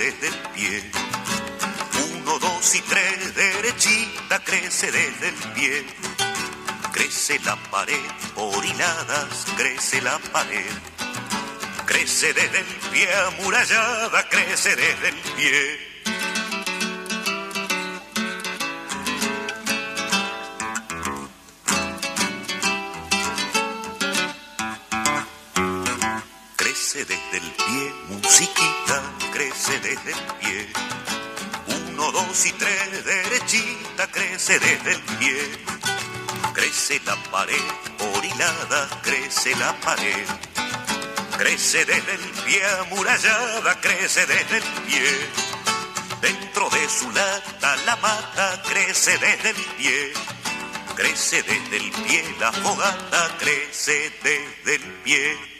Desde el pie. Uno, dos y tres, derechita, crece desde el pie. Crece la pared, por crece la pared. Crece desde el pie, amurallada, crece desde el pie. Crece desde el pie, musiquita, crece desde el pie. Uno, dos y tres, derechita, crece desde el pie. Crece la pared, por hilada, crece la pared. Crece desde el pie, amurallada, crece desde el pie. Dentro de su lata la mata, crece desde el pie. Crece desde el pie la fogata, crece desde el pie.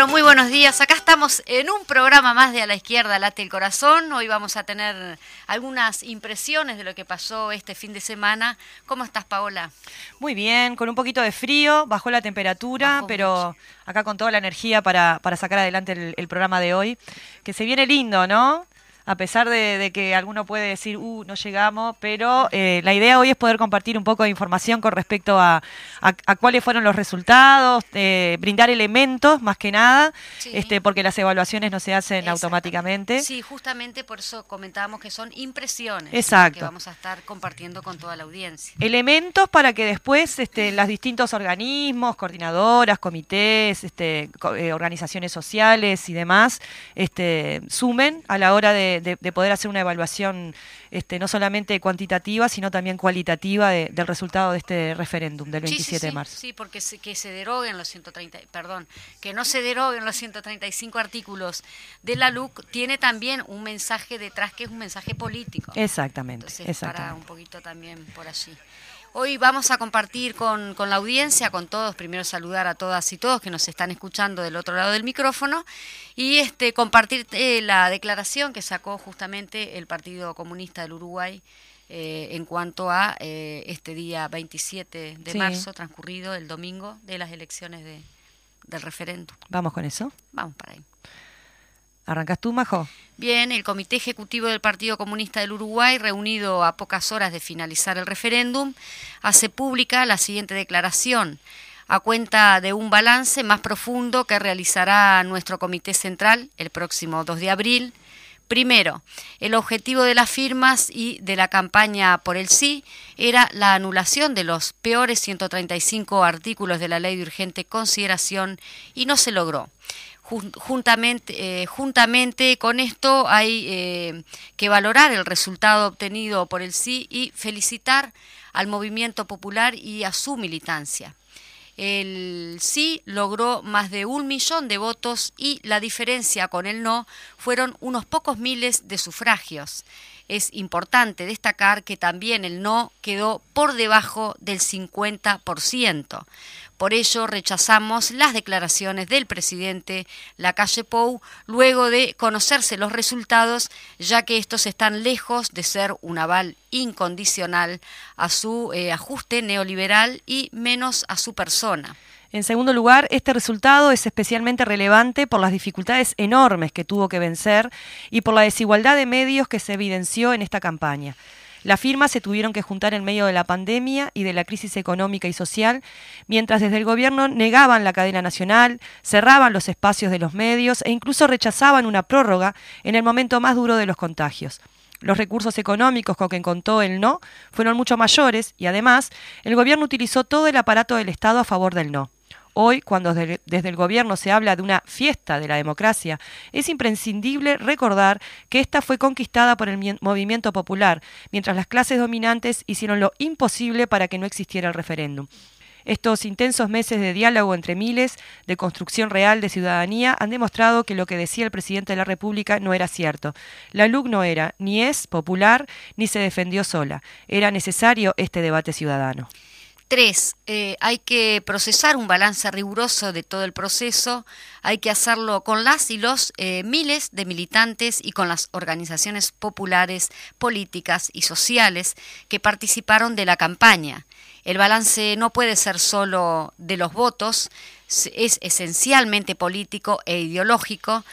Pero muy buenos días. Acá estamos en un programa más de A la izquierda late el corazón. Hoy vamos a tener algunas impresiones de lo que pasó este fin de semana. ¿Cómo estás, Paola? Muy bien, con un poquito de frío, bajó la temperatura, pero acá con toda la energía para, para sacar adelante el, el programa de hoy, que se viene lindo, ¿no? A pesar de, de que alguno puede decir, uh, no llegamos, pero eh, la idea hoy es poder compartir un poco de información con respecto a, a- a cuáles fueron los resultados, eh, brindar elementos más que nada, Sí. este, porque las evaluaciones no se hacen automáticamente. Sí, justamente por eso comentábamos que son impresiones Exacto. que vamos a estar compartiendo con toda la audiencia. elementos para que después este, los distintos organismos, coordinadoras, comités, este, co- eh, organizaciones sociales y demás, este, sumen a la hora de, de- de poder hacer una evaluación este, no solamente cuantitativa, sino también cualitativa de- del resultado de este referéndum del Sí, 27 sí, sí, de marzo. Sí, porque se, que se deroguen los 130, perdón, que no se deroguen los 135 artículos de la LUC tiene también un mensaje detrás que es un mensaje político. Exactamente, Entonces, para exactamente. un poquito también por allí. Hoy vamos a compartir con, con la audiencia, con todos, primero saludar a todas y todos que nos están escuchando del otro lado del micrófono y este compartir eh, la declaración que sacó justamente el Partido Comunista del Uruguay eh, en cuanto a eh, este día 27 de Sí. marzo transcurrido, el domingo de las elecciones de, del referéndum. Vamos con eso. Vamos para ahí. ¿Arrancas tú, Majo? Bien, el Comité Ejecutivo del Partido Comunista del Uruguay, reunido a pocas horas de finalizar el referéndum, hace pública la siguiente declaración a cuenta de un balance más profundo que realizará nuestro Comité Central el próximo 2 de abril. Primero, el objetivo de las firmas y de la campaña por el sí era la anulación de los peores 135 artículos de la ley de urgente consideración y no se logró. Jun- Juntamente, eh, juntamente con esto hay eh, que valorar el resultado obtenido por el sí y felicitar al movimiento popular y a su militancia. El sí logró más de un millón de votos y la diferencia con el no fueron unos pocos miles de sufragios. Es importante destacar que también el no quedó por debajo del 50%. Por ello rechazamos las declaraciones del presidente Lacalle Pou luego de conocerse los resultados, ya que estos están lejos de ser un aval incondicional a su eh, ajuste neoliberal y menos a su persona. En segundo lugar, este resultado es especialmente relevante por las dificultades enormes que tuvo que vencer y por la desigualdad de medios que se evidenció en esta campaña. Las firmas se tuvieron que juntar en medio de la pandemia y de la crisis económica y social, mientras desde el gobierno negaban la cadena nacional, cerraban los espacios de los medios e incluso rechazaban una prórroga en el momento más duro de los contagios. Los recursos económicos con que contó el no fueron mucho mayores y además el gobierno utilizó todo el aparato del Estado a favor del no. Hoy, cuando desde el gobierno se habla de una fiesta de la democracia, es imprescindible recordar que esta fue conquistada por el movimiento popular, mientras las clases dominantes hicieron lo imposible para que no existiera el referéndum. Estos intensos meses de diálogo entre miles, de construcción real de ciudadanía, han demostrado que lo que decía el presidente de la República no era cierto. La LUC no era, ni es popular, ni se defendió sola. Era necesario este debate ciudadano. Tres, eh, hay que procesar un balance riguroso de todo el proceso, hay que hacerlo con las y los eh, miles de militantes y con las organizaciones populares, políticas y sociales que participaron de la campaña. El balance no puede ser solo de los votos, es esencialmente político e ideológico,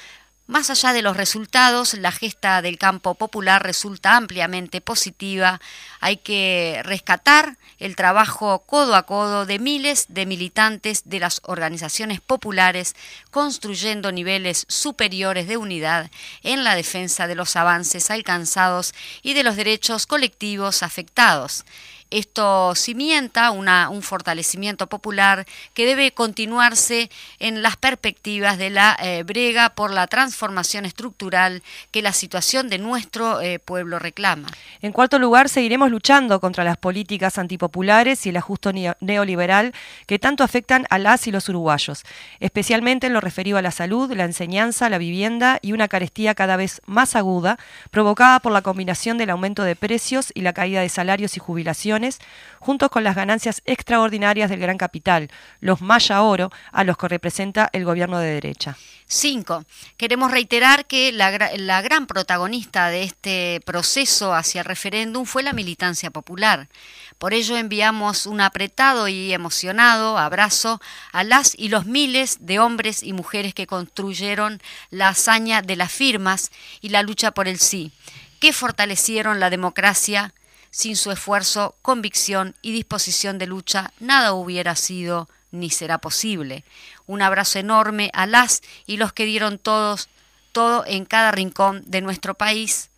más allá de los resultados, la gesta del campo popular resulta ampliamente positiva. Hay que rescatar el trabajo codo a codo de miles de militantes de las organizaciones populares, construyendo niveles superiores de unidad en la defensa de los avances alcanzados y de los derechos colectivos afectados. Esto cimienta un fortalecimiento popular que debe continuarse en las perspectivas de la eh, brega por la transformación estructural que la situación de nuestro eh, pueblo reclama. En cuarto lugar, seguiremos luchando contra las políticas antipopulares y el ajuste neoliberal que tanto afectan a las y los uruguayos, especialmente en lo referido a la salud, la enseñanza, la vivienda y una carestía cada vez más aguda, provocada por la combinación del aumento de precios y la caída de salarios y jubilaciones juntos con las ganancias extraordinarias del gran capital, los Maya Oro, a los que representa el gobierno de derecha. Cinco, queremos reiterar que la, la gran protagonista de este proceso hacia el referéndum fue la militancia popular. Por ello enviamos un apretado y emocionado abrazo a las y los miles de hombres y mujeres que construyeron la hazaña de las firmas y la lucha por el sí, que fortalecieron la democracia sin su esfuerzo, convicción y disposición de lucha, nada hubiera sido ni será posible. Un abrazo enorme a las y los que dieron todos, todo en cada rincón de nuestro país.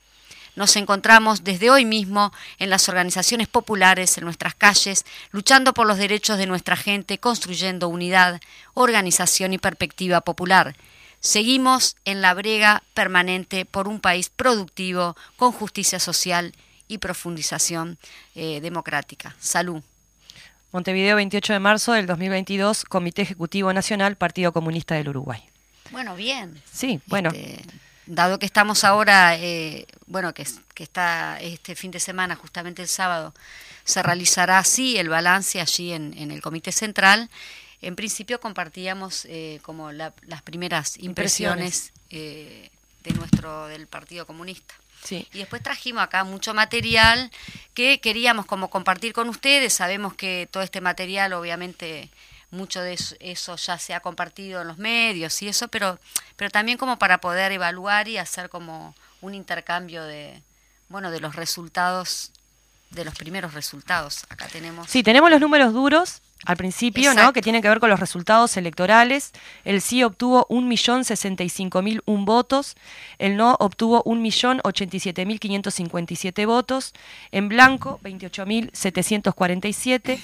Nos encontramos desde hoy mismo en las organizaciones populares, en nuestras calles, luchando por los derechos de nuestra gente, construyendo unidad, organización y perspectiva popular. Seguimos en la brega permanente por un país productivo, con justicia social y profundización eh, democrática. Salud. Montevideo, 28 de marzo del 2022, Comité Ejecutivo Nacional, Partido Comunista del Uruguay. Bueno, bien. Sí, bueno. Este, dado que estamos ahora, eh, bueno, que, que, está este fin de semana, justamente el sábado, se realizará así el balance allí en, el Comité Central. En principio compartíamos eh, como las primeras impresiones, impresiones. de nuestro del Partido Comunista. Y después trajimos acá mucho material que queríamos como compartir con ustedes. Sabemos que todo este material, obviamente, mucho de eso, ya se ha compartido en los medios y eso, pero, pero también como para poder evaluar y hacer como un intercambio de, bueno, de los resultados, de los primeros resultados. Acá tenemos. Sí, tenemos los números duros al principio, ¿no? Que tiene que ver con los resultados electorales. El sí obtuvo 1.065.001 votos, el no obtuvo 1.087.557 votos, en blanco 28.747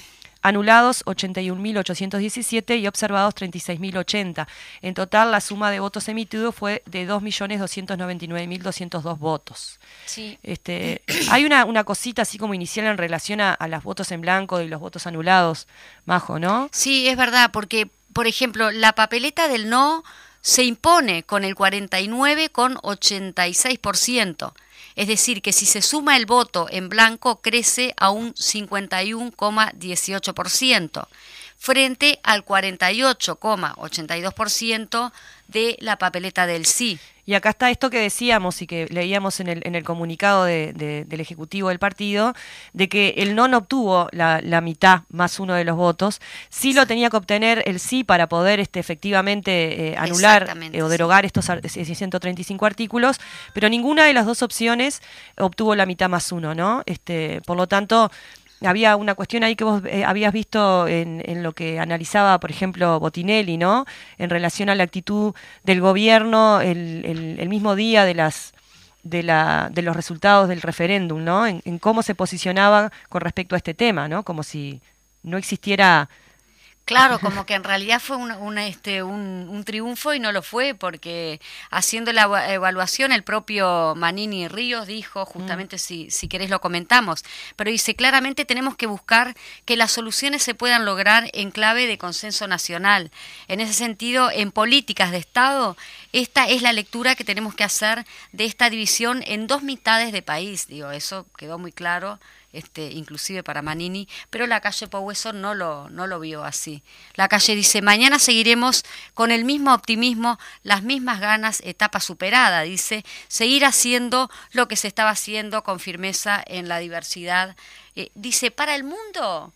anulados 81.817 y observados 36.080. En total, la suma de votos emitidos fue de 2.299.202 votos. Sí. Este, hay una, una cosita así como inicial en relación a, a los votos en blanco y los votos anulados, Majo, ¿no? Sí, es verdad, porque, por ejemplo, la papeleta del no se impone con el 49,86%. Es decir, que si se suma el voto en blanco crece a un 51,18%. Frente al 48,82% de la papeleta del sí. Y acá está esto que decíamos y que leíamos en el, en el comunicado de, del Ejecutivo del partido, de que el no no obtuvo la, la, mitad más uno de los votos, sí lo tenía que obtener el sí para poder este, efectivamente eh, anular eh, o derogar estos 135 artículos, pero ninguna de las dos opciones obtuvo la mitad más uno, ¿no? Este, por lo tanto, había una cuestión ahí que vos eh, habías visto en, en, lo que analizaba, por ejemplo, Botinelli, ¿no? En relación a la actitud del gobierno el, el, mismo día de las de, la, de los resultados del referéndum, ¿no? En, en, cómo se posicionaba con respecto a este tema, ¿no? Como si no existiera Claro, como que en realidad fue un, un, este, un, un, triunfo y no lo fue, porque haciendo la evaluación el propio Manini Ríos dijo, justamente mm. si, si querés lo comentamos, pero dice claramente tenemos que buscar que las soluciones se puedan lograr en clave de consenso nacional. En ese sentido, en políticas de Estado, esta es la lectura que tenemos que hacer de esta división en dos mitades de país. Digo, eso quedó muy claro este, inclusive para Manini, pero la calle Paueso no lo, no lo vio así. La calle dice, mañana seguiremos con el mismo optimismo, las mismas ganas, etapa superada, dice, seguir haciendo lo que se estaba haciendo con firmeza en la diversidad. Eh, dice, para el mundo,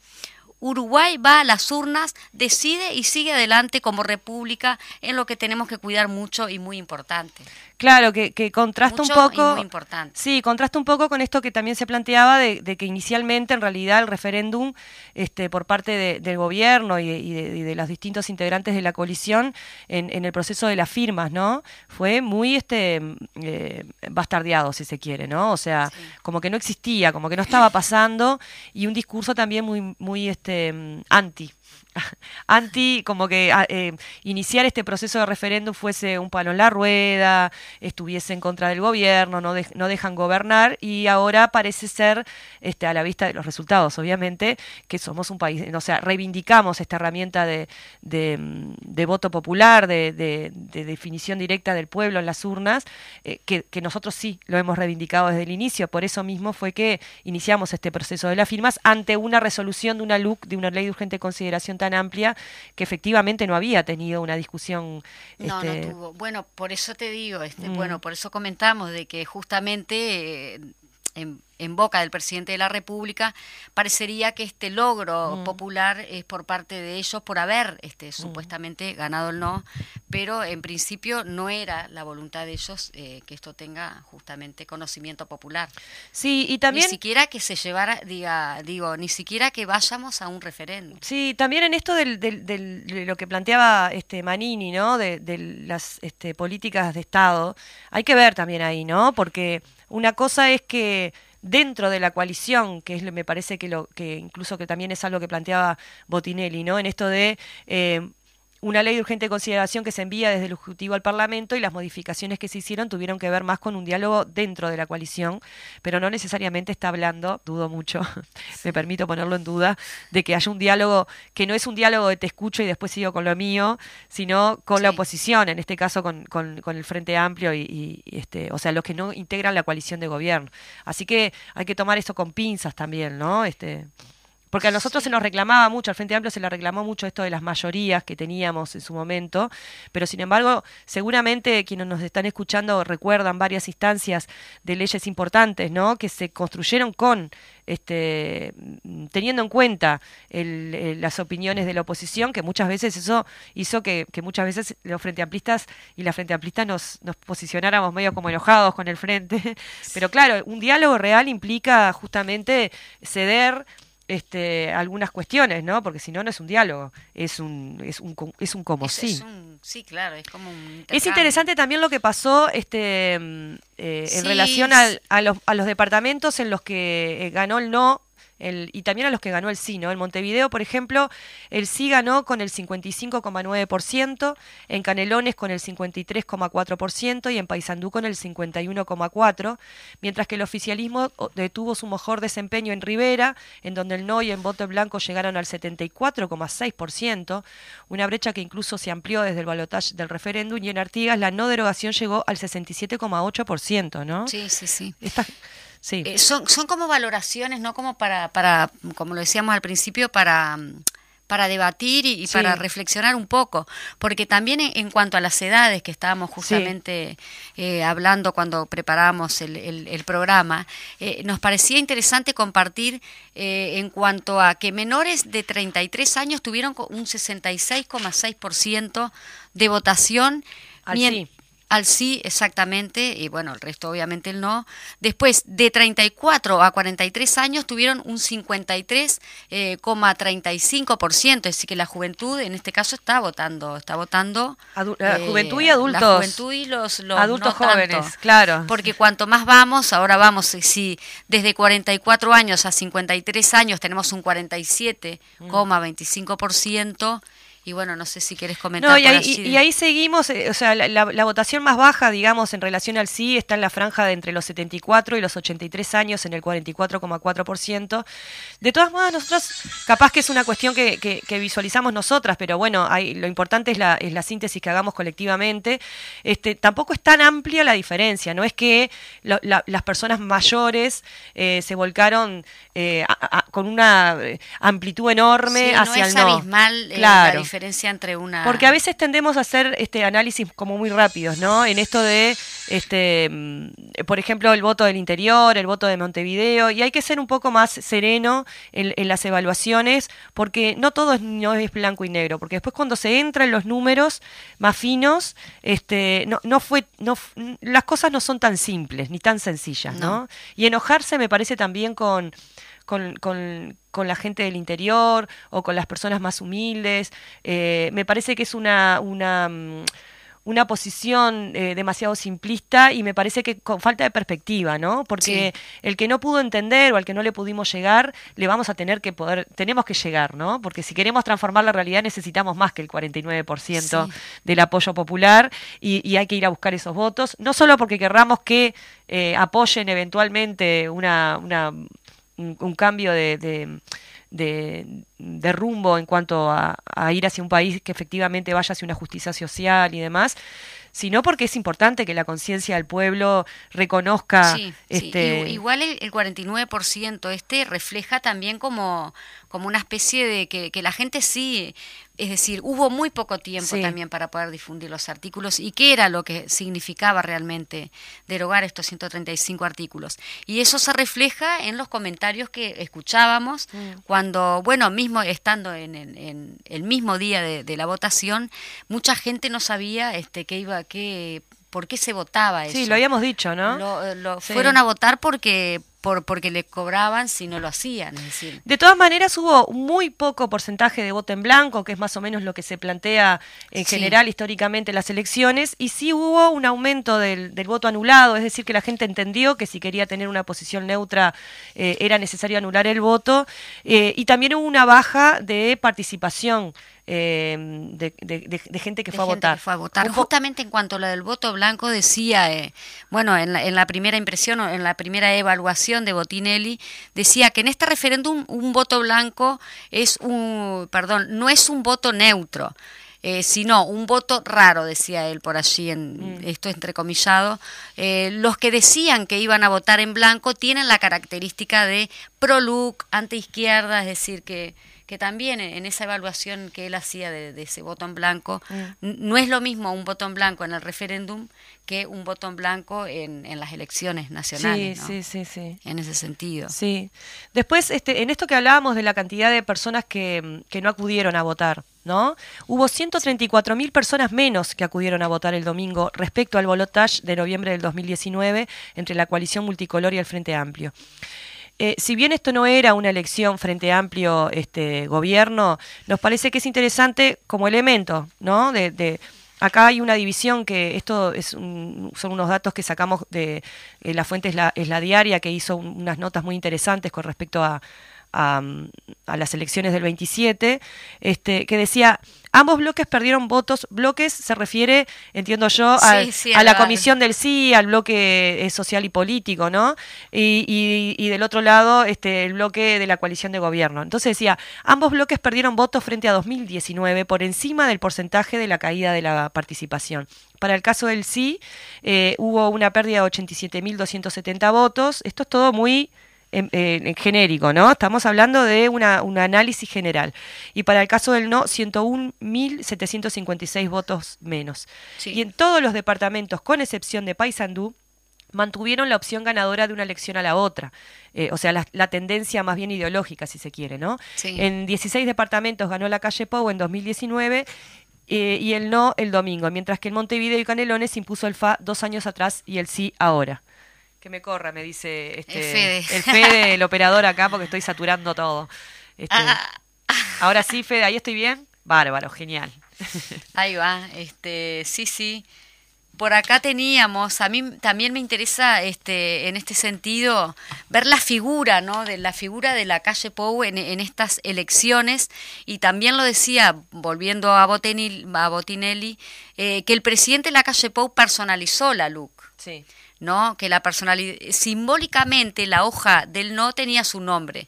Uruguay va a las urnas, decide y sigue adelante como república en lo que tenemos que cuidar mucho y muy importante. Claro, que, que contrasta Mucho un poco. Y muy importante. Sí, contrasta un poco con esto que también se planteaba de, de que inicialmente, en realidad, el referéndum este, por parte de, del gobierno y, y, de, y, de, los distintos integrantes de la coalición en, en, el proceso de las firmas, ¿no? Fue muy este eh, bastardeado, si se quiere, ¿no? O sea, sí. como que no existía, como que no estaba pasando y un discurso también muy, muy este, anti anti, como que ah, eh, iniciar este proceso de referéndum fuese un palo en la rueda, estuviese en contra del gobierno, no, de, no dejan gobernar y ahora parece ser, este, a la vista de los resultados, obviamente, que somos un país, o sea, reivindicamos esta herramienta de, de voto popular, de, de, definición directa del pueblo en las urnas, eh, que, que nosotros sí lo hemos reivindicado desde el inicio, por eso mismo fue que iniciamos este proceso de las firmas ante una resolución de una LUC, de una ley de urgente consideración tan amplia que efectivamente no había tenido una discusión. No, este... no tuvo. Bueno, por eso te digo, este, mm. bueno, por eso comentamos de que justamente eh, en, en, boca del presidente de la República, parecería que este logro mm. popular es por parte de ellos por haber este, mm. supuestamente ganado el no, pero en principio no era la voluntad de ellos eh, que esto tenga justamente conocimiento popular. Sí, y también... Ni siquiera que se llevara, diga, digo, ni siquiera que vayamos a un referéndum. Sí, también en esto del, del, del, de lo que planteaba este Manini, ¿no? De, de las este, políticas de Estado, hay que ver también ahí, ¿no? Porque una cosa es que dentro de la coalición, que es, me parece que lo que incluso que también es algo que planteaba Botinelli, ¿no? En esto de eh, una ley de urgente consideración que se envía desde el Ejecutivo al Parlamento y las modificaciones que se hicieron tuvieron que ver más con un diálogo dentro de la coalición, pero no necesariamente está hablando, dudo mucho, me permito ponerlo en duda, de que haya un diálogo que no es un diálogo de te escucho y después sigo con lo mío, sino con sí. la oposición, en este caso con, con, con el Frente Amplio y, y, este, o sea, los que no integran la coalición de gobierno. Así que hay que tomar esto con pinzas también, ¿no? Este porque a nosotros se nos reclamaba mucho, al Frente Amplio se le reclamó mucho esto de las mayorías que teníamos en su momento, pero sin embargo, seguramente quienes nos están escuchando recuerdan varias instancias de leyes importantes, ¿no? Que se construyeron con, este, teniendo en cuenta las opiniones de la oposición, que muchas veces eso hizo que, muchas veces los Frente Amplistas y la Frente Amplista nos, nos posicionáramos medio como enojados con el Frente. Pero claro, un diálogo real implica justamente ceder este, algunas cuestiones, ¿no? Porque si no, no es un diálogo, es un, es un, es un como es, sí. Es un, sí, claro, es como un Es interesante también lo que pasó este, eh, sí, en relación al, a, los, a los departamentos en los que eh, ganó el no el, y también a los que ganó el sí, ¿no? En Montevideo, por ejemplo, el sí ganó con el 55,9%, en Canelones con el 53,4% y en Paysandú con el 51,4%, mientras que el oficialismo detuvo su mejor desempeño en Rivera, en donde el no y en voto blanco llegaron al 74,6%, una brecha que incluso se amplió desde el balotaje del referéndum, y en Artigas la no derogación llegó al 67,8%, ¿no? Sí, sí, sí. Esta, Sí. Eh, son, son como valoraciones, no como para, para, como lo decíamos al principio, para para debatir y, y Sí. para reflexionar un poco, porque también en, en cuanto a las edades que estábamos justamente eh, hablando cuando preparamos el, el- el programa, eh, nos parecía interesante compartir eh, en cuanto a que menores de 33 años tuvieron un 66,6% de votación. Al mien- sí. Al sí, exactamente, y bueno, el resto obviamente el no. Después, de 34 a 43 años tuvieron un 53,35%, es decir, que la juventud en este caso está votando, está votando. eh, Adu- la juventud y adultos. La juventud y los, los Adultos no tanto. jóvenes, claro. Porque cuanto más vamos, ahora vamos, eh, si desde 44 años a 53 años tenemos un 47,25%, y bueno, no sé si quieres comentar. No, y ahí, allí. y- y ahí seguimos, eh, o sea, la, la- la votación más baja, digamos, en relación al sí, está en la franja de entre los 74 y los 83 años, en el 44,4%. De todas modas, nosotros, capaz que es una cuestión que, que- que visualizamos nosotras, pero bueno, hay, lo importante es la, es la síntesis que hagamos colectivamente. Este, tampoco es tan amplia la diferencia, no es que la- las personas mayores eh, se volcaron eh, a- a- con una amplitud enorme Sí, hacia no el es no. abismal Claro. la diferencia entre una... Porque a veces tendemos a hacer este análisis como muy rápidos, ¿no? En esto de, este, mm, por ejemplo, el voto del interior, el voto de Montevideo, y hay que ser un poco más sereno en, en las evaluaciones, porque no todo es, no es blanco y negro, porque después cuando se entra en los números más finos, este, no, no fue, no, f- las cosas no son tan simples ni tan sencillas, ¿no? No. Y enojarse me parece también con con, con- con la gente del interior o con las personas más humildes. Eh, me parece que es una, una, mm, una posición eh, demasiado simplista y me parece que con falta de perspectiva, ¿no? Porque el que no pudo entender o al que no le pudimos llegar, le vamos a tener que poder, tenemos que llegar, ¿no? Porque si queremos transformar la realidad necesitamos más que el 49% Sí. del apoyo popular y, y hay que ir a buscar esos votos, no solo porque querramos que eh, apoyen eventualmente una, una- un, un cambio de, de- de- de rumbo en cuanto a, a ir hacia un país que efectivamente vaya hacia una justicia social y demás, sino porque es importante que la conciencia del pueblo reconozca Sí, sí. este Igu- Igual el, el 49% este refleja también como, como una especie de que, que la gente sí, es decir, hubo muy poco tiempo Sí. también para poder difundir los artículos y qué era lo que significaba realmente derogar estos 135 artículos. Y eso se refleja en los comentarios que escuchábamos cuando, bueno, mismo estando en, el- en el mismo día de, de la votación, mucha gente no sabía este, qué iba, qué, por qué se votaba eso. sí, lo habíamos dicho, ¿no? Lo- eh, lo- Sí. Fueron a votar porque por porque le cobraban si no lo hacían, es decir. De todas maneras, hubo muy poco porcentaje de voto en blanco, que es más o menos lo que se plantea en Sí. general históricamente en las elecciones, y sí hubo un aumento del, del voto anulado, es decir, que la gente entendió que si quería tener una posición neutra eh, era necesario anular el voto, eh, y también hubo una baja de participación eh, de, de- de- de gente que de fue a votar. que fue a votar. Justamente en cuanto a lo del voto blanco decía, eh, bueno, en la, en la primera impresión o en la primera evaluación de Botinelli, decía que en este referéndum un voto blanco es un, perdón, no es un voto neutro. eh, sino un voto raro, decía él por allí, en, Mm. esto entrecomillado. Eh, los que decían que iban a votar en blanco tienen la característica de pro-look, anti-izquierda, es decir, que, que también en esa evaluación que él hacía de, de ese voto en blanco, Mm. no es lo mismo un voto en blanco en el referéndum que un voto en blanco en, en las elecciones nacionales, Sí, ¿no? sí, sí, sí. en ese sentido. Sí. Después, este, en esto que hablábamos de la cantidad de personas que, que no acudieron a votar, ¿no? Hubo 134 mil personas menos que acudieron a votar el domingo respecto al balotage de noviembre del 2019 entre la coalición multicolor y el Frente Amplio. Eh, si bien esto no era una elección frente amplio este gobierno, nos parece que es interesante como elemento, ¿no? De, de- acá hay una división que esto es un- son unos datos que sacamos de eh, la fuente es la, es la diaria que hizo un- unas notas muy interesantes con respecto a, a, a las elecciones del 27, este, que decía, ambos bloques perdieron votos, bloques se refiere, entiendo yo, Sí, al- sí, a la comisión del sí, al bloque eh, social y político, ¿no? Y, y- y del otro lado, este, el bloque de la coalición de gobierno. Entonces decía, ambos bloques perdieron votos frente a 2019 por encima del porcentaje de la caída de la participación. Para el caso del sí, eh, hubo una pérdida de 87.270 votos. Esto es todo muy en, en genérico, ¿no? Estamos hablando de una, un análisis general. Y para el caso del no, 101.756 votos menos. Sí. Y en todos los departamentos, con excepción de Paysandú, mantuvieron la opción ganadora de una elección a la otra. Eh, o sea, la, la tendencia más bien ideológica, si se quiere, ¿no? Sí. En 16 departamentos ganó la calle Pou en 2019 eh, y el no el domingo, mientras que en Montevideo y Canelones impuso el FA dos años atrás y el sí ahora. Que me corra, me dice este, El Fede. el Fede, el operador acá, porque estoy saturando todo. Este, Ah. Ahora sí, Fede, ahí estoy bien. Bárbaro, genial. Ahí va, este, sí, sí. Por acá teníamos, a mí también me interesa este, en este sentido ver la figura, ¿no? De la figura de la calle Pou en, en estas elecciones y también lo decía, volviendo a Botinelli, a Botinelli eh, que el presidente de la calle Pou personalizó la look. Sí. ¿No? Que la personalidad, simbólicamente la hoja del no tenía su nombre.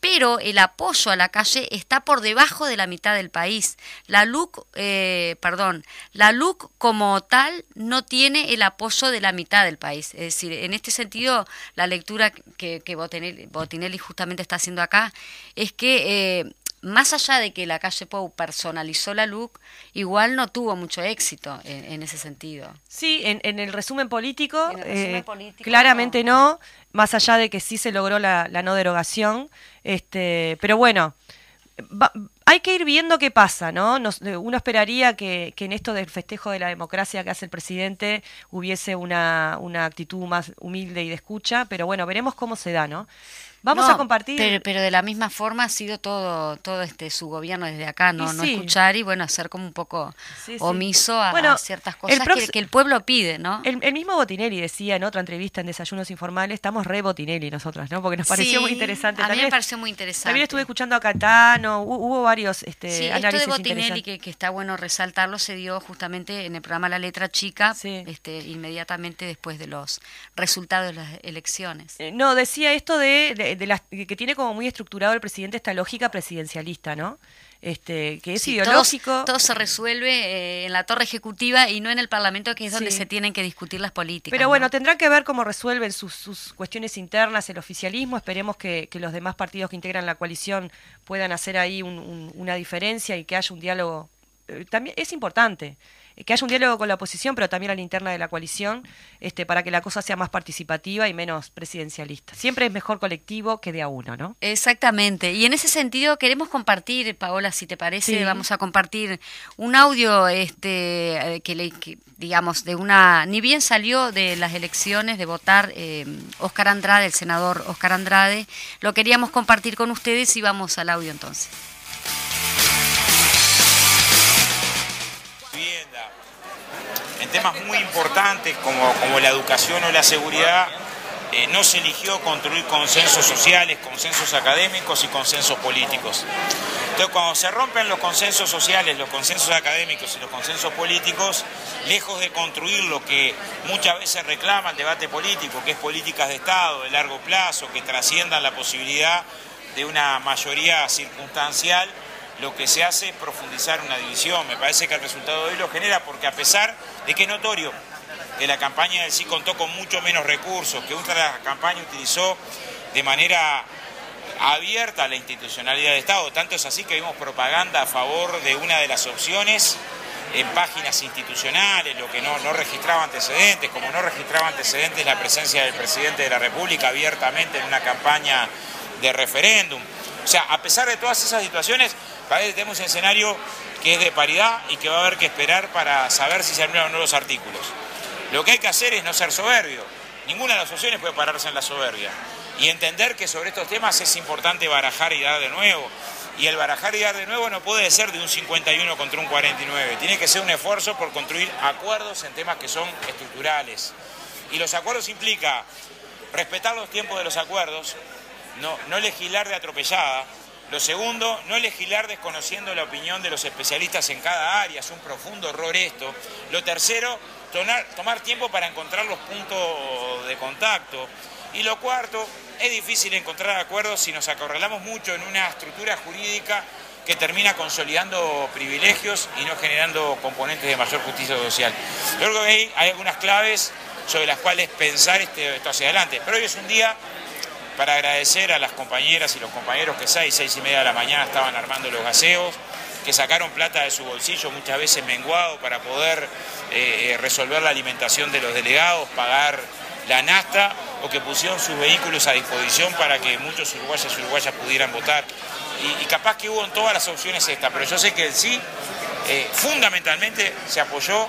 Pero el apoyo a la calle está por debajo de la mitad del país. La LUC, eh, perdón, la LUC como tal no tiene el apoyo de la mitad del país. Es decir, en este sentido, la lectura que, que Botinelli, justamente está haciendo acá es que eh, más allá de que la calle Pou personalizó la LUC, igual no tuvo mucho éxito en, en ese sentido. Sí, en, en el resumen político, En el resumen eh, político, claramente no. más allá de que sí se logró la, la no derogación, este, pero bueno, va- hay que ir viendo qué pasa, ¿no? Nos- eh, uno esperaría que, que en esto del festejo de la democracia que hace el presidente hubiese una, una actitud más humilde y de escucha, pero bueno, veremos cómo se da, ¿no? Vamos No, a compartir. Pero, pero de la misma forma ha sido todo, todo este su gobierno desde acá, no, no escuchar y bueno, hacer como un poco Sí, sí. omiso a, Bueno, a ciertas cosas que, el pueblo pide, ¿no? El, el mismo Botinelli decía en otra entrevista en Desayunos Informales, estamos re Botinelli nosotras, ¿no? Porque nos pareció muy interesante. A mí También me pareció muy interesante. También estuve escuchando a Catano, hu- hubo varios este, Sí, esto análisis de Botinelli, que, que está bueno resaltarlo, se dio justamente en el programa La Letra Chica, este, inmediatamente después de los resultados de las elecciones. Eh, No, decía esto de, de- de las- que tiene como muy estructurado el presidente esta lógica presidencialista, ¿no? Este, que es Sí, ideológico. Todo, todo se resuelve eh, en la torre ejecutiva y no en el Parlamento, que es donde Sí. se tienen que discutir las políticas. Pero ¿no? bueno, tendrán que ver cómo resuelven sus, sus cuestiones internas el oficialismo. Esperemos que, que los demás partidos que integran la coalición puedan hacer ahí un- un- una diferencia y que haya un diálogo. eh, También es importante que haya un diálogo con la oposición, pero también a la interna de la coalición, este, para que la cosa sea más participativa y menos presidencialista. Siempre es mejor colectivo que de a uno, ¿no? Exactamente. Y en ese sentido queremos compartir, Paola, si te parece, Sí. vamos a compartir un audio este eh, que, le, que, digamos de una ni bien salió de las elecciones de votar eh, Oscar Andrade, el senador Oscar Andrade, lo queríamos compartir con ustedes y vamos al audio entonces. Temas muy importantes como, como la educación o la seguridad, eh, no se eligió construir consensos sociales, consensos académicos y consensos políticos. Entonces, cuando se rompen los consensos sociales, los consensos académicos y los consensos políticos, lejos de construir lo que muchas veces reclama el debate político, que es políticas de Estado de largo plazo, que trasciendan la posibilidad de una mayoría circunstancial, lo que se hace es profundizar una división. Me parece que el resultado de hoy lo genera porque a pesar de que es notorio que la campaña del sí contó con mucho menos recursos, que otra campaña utilizó de manera abierta la institucionalidad de Estado, tanto es así que vimos propaganda a favor de una de las opciones en páginas institucionales, lo que no, no registraba antecedentes, como no registraba antecedentes la presencia del presidente de la República abiertamente en una campaña de referéndum. O sea, a pesar de todas esas situaciones, parece que tenemos un escenario que es de paridad y que va a haber que esperar para saber si se anulan los artículos. Lo que hay que hacer es no ser soberbio. Ninguna de las opciones puede pararse en la soberbia. Y entender que sobre estos temas es importante barajar y dar de nuevo. Y el barajar y dar de nuevo no puede ser de un 51 contra un 49. Tiene que ser un esfuerzo por construir acuerdos en temas que son estructurales. Y los acuerdos implica respetar los tiempos de los acuerdos, no, legislar de atropellada. Lo segundo, no legislar desconociendo la opinión de los especialistas en cada área, es un profundo error esto. Lo tercero, tomar, tiempo para encontrar los puntos de contacto. Y lo cuarto, es difícil encontrar acuerdos si nos acorralamos mucho en una estructura jurídica que termina consolidando privilegios y no generando componentes de mayor justicia social. Yo que hay algunas claves sobre las cuales pensar este, esto hacia adelante. Pero hoy es un día para agradecer a las compañeras y los compañeros que seis, seis y media de la mañana estaban armando los gaseos, que sacaron plata de su bolsillo, muchas veces menguado, para poder eh, eh, resolver la alimentación de los delegados, pagar la nasta o que pusieron sus vehículos a disposición para que muchos uruguayos y uruguayas pudieran votar. Y, capaz que hubo en todas las opciones esta, pero yo sé que sí eh, fundamentalmente se apoyó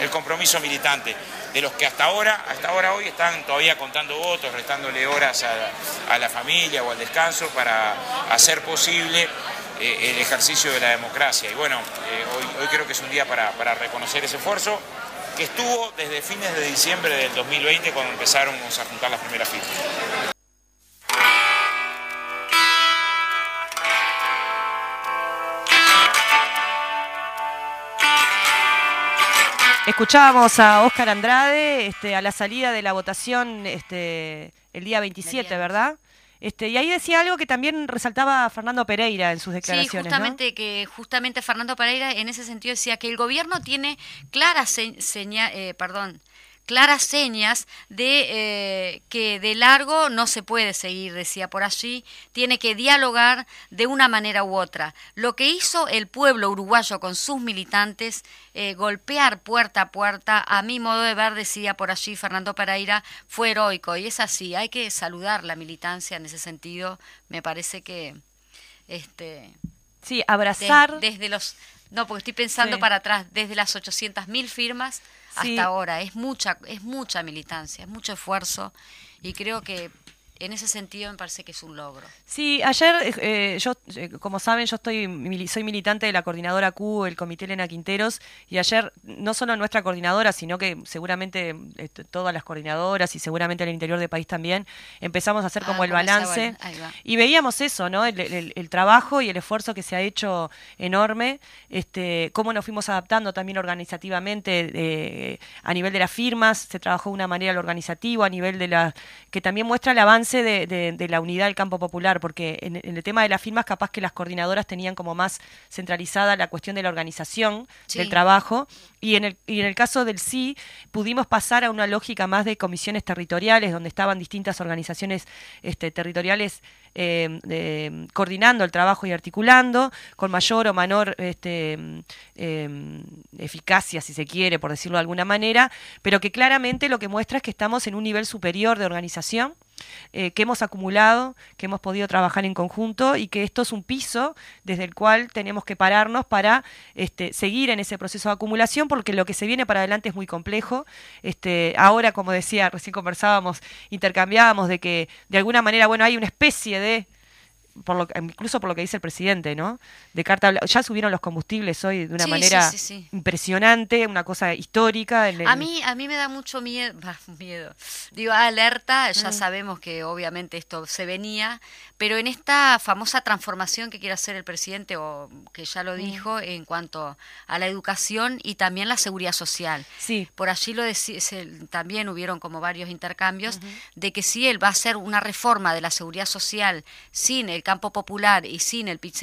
el compromiso militante de los que hasta ahora, hasta ahora hoy están todavía contando votos, restándole horas a, la familia o al descanso para hacer posible eh, el ejercicio de la democracia. Y bueno, eh, hoy, creo que es un día para, para reconocer ese esfuerzo que estuvo desde fines de diciembre del 2020 cuando empezaron a juntar las primeras firmas. Escuchábamos a Óscar Andrade este, a la salida de la votación este, el día 27, ¿verdad? Este, y ahí decía algo que también resaltaba Fernando Pereira en sus declaraciones. Sí, justamente que justamente Fernando Pereira en ese sentido decía que el gobierno tiene claras señales, eh, perdón, claras señas de eh, que de largo no se puede seguir, decía por allí, tiene que dialogar de una manera u otra. Lo que hizo el pueblo uruguayo con sus militantes, eh, golpear puerta a puerta, a mi modo de ver, decía por allí Fernando Pereira, fue heroico. Y es así, hay que saludar la militancia en ese sentido. Me parece que... este Sí, abrazar. desde los... No, porque estoy pensando para atrás, desde las 800.000 firmas hasta ahora. Es mucha, es mucha militancia, es mucho esfuerzo y creo que en ese sentido me parece que es un logro. Sí, ayer, eh, yo, eh, como saben, yo estoy soy militante de la coordinadora Q, el Comité Elena Quinteros, y ayer no solo nuestra coordinadora, sino que seguramente todas las coordinadoras y seguramente en el interior del país también, empezamos a hacer como ah, el balance y veíamos eso, ¿no? El, trabajo y el esfuerzo que se ha hecho enorme, este, cómo nos fuimos adaptando también organizativamente eh, a nivel de las firmas, se trabajó de una manera lo organizativo, a nivel de la que también muestra el avance de, la unidad del campo popular, porque en, el tema de las firmas capaz que las coordinadoras tenían como más centralizada la cuestión de la organización del trabajo, y en, el, y en el caso del sí pudimos pasar a una lógica más de comisiones territoriales, donde estaban distintas organizaciones este, territoriales eh, coordinando el trabajo y articulando con mayor o menor este, em, eficacia, si se quiere, por decirlo de alguna manera, pero que claramente lo que muestra es que estamos en un nivel superior de organización eh, que hemos acumulado, que hemos podido trabajar en conjunto y que esto es un piso desde el cual tenemos que pararnos para este, seguir en ese proceso de acumulación porque lo que se viene para adelante es muy complejo. Este, ahora, como decía, recién conversábamos, intercambiábamos de que de alguna manera, bueno, hay una especie de por lo, incluso por lo que dice el presidente, ¿no? De carta ya subieron los combustibles hoy de una manera impresionante, una cosa histórica. A mí a mí me da mucho miedo, miedo. Digo, alerta, ya mm. sabemos que obviamente esto se venía, pero en esta famosa transformación que quiere hacer el presidente o que ya lo mm. dijo en cuanto a la educación y también la seguridad social. Sí. Por allí lo también hubieron como varios intercambios de que si él va a hacer una reforma de la seguridad social sin el campo popular y sin el pit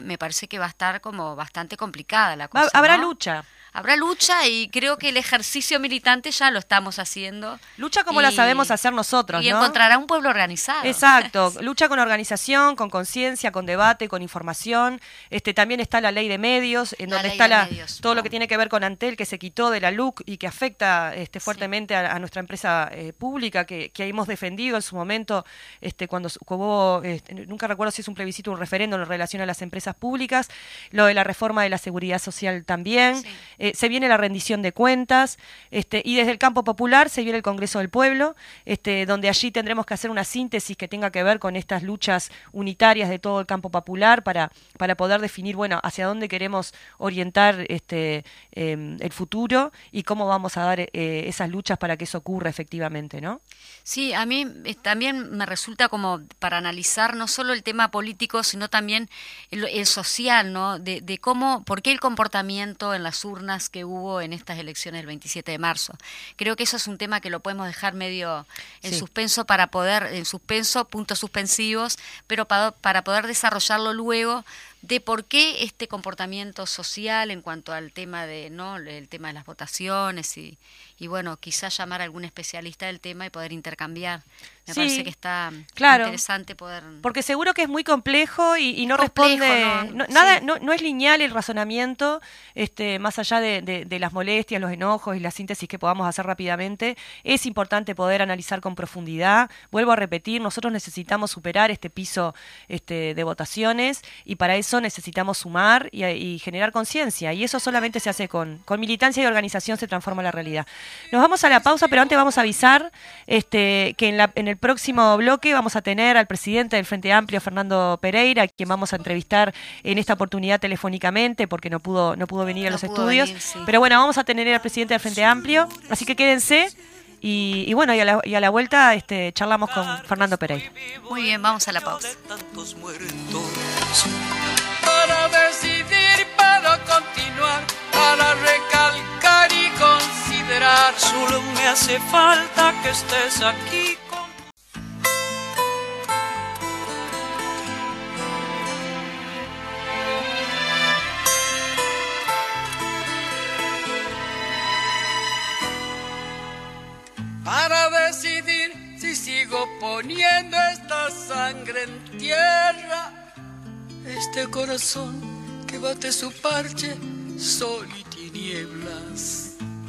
me parece que va a estar como bastante complicada la cosa. Habrá lucha habrá lucha y creo que el ejercicio militante ya lo estamos haciendo. Lucha como la sabemos hacer nosotros, y encontrará un pueblo organizado. Exacto, lucha con organización, con conciencia, con debate, con información. Este también está la ley de medios, en donde está la, todo lo que tiene que ver con Antel que se quitó de la LUC y que afecta este fuertemente a, nuestra empresa eh, pública que, que, hemos defendido en su momento este cuando hubo este, nunca recuerdo si es un plebiscito o un referéndum en relación a las empresas públicas, lo de la reforma de la seguridad social también. Eh, se viene la rendición de cuentas, este, y desde el campo popular se viene el Congreso del Pueblo, este, donde allí tendremos que hacer una síntesis que tenga que ver con estas luchas unitarias de todo el campo popular para, para poder definir, bueno, hacia dónde queremos orientar este, em, el futuro y cómo vamos a dar eh, esas luchas para que eso ocurra efectivamente, ¿no? Sí, a mí eh, también me resulta como para analizar no solo el tema político, sino también el, social, ¿no? De, de cómo, por qué el comportamiento en las urnas que hubo en estas elecciones del 27 de marzo. Creo que eso es un tema que lo podemos dejar medio en suspenso para poder, en suspenso, puntos suspensivos, pero para, para poder desarrollarlo luego de por qué este comportamiento social en cuanto al tema de no el tema de las votaciones y, y bueno, quizás llamar a algún especialista del tema y poder intercambiar. Me Sí, parece que está claro. interesante poder... Porque seguro que es muy complejo y, y no Complejo, responde, no, no- nada, sí. no, no es lineal el razonamiento, este, más allá de, de- de las molestias, los enojos y la síntesis que podamos hacer rápidamente. Es importante poder analizar con profundidad. Vuelvo a repetir, nosotros necesitamos superar este piso este, de votaciones y para eso necesitamos sumar y, y generar conciencia. Y eso solamente se hace con, con militancia y organización se transforma la realidad. Nos vamos a la pausa, pero antes vamos a avisar este, que en, la- en el próximo bloque vamos a tener al presidente del Frente Amplio, Fernando Pereira, quien vamos a entrevistar en esta oportunidad telefónicamente porque no pudo, no pudo venir a No los estudios. venir, sí. Pero bueno, vamos a tener al presidente del Frente Amplio, así que quédense. Y, y bueno, y a la, y a la vuelta este, charlamos con Fernando Pereira. Muy bien, vamos a la pausa. Solo me hace falta que estés aquí con Para decidir si sigo poniendo esta sangre en tierra. Este corazón que bate su parche, sol y tinieblas.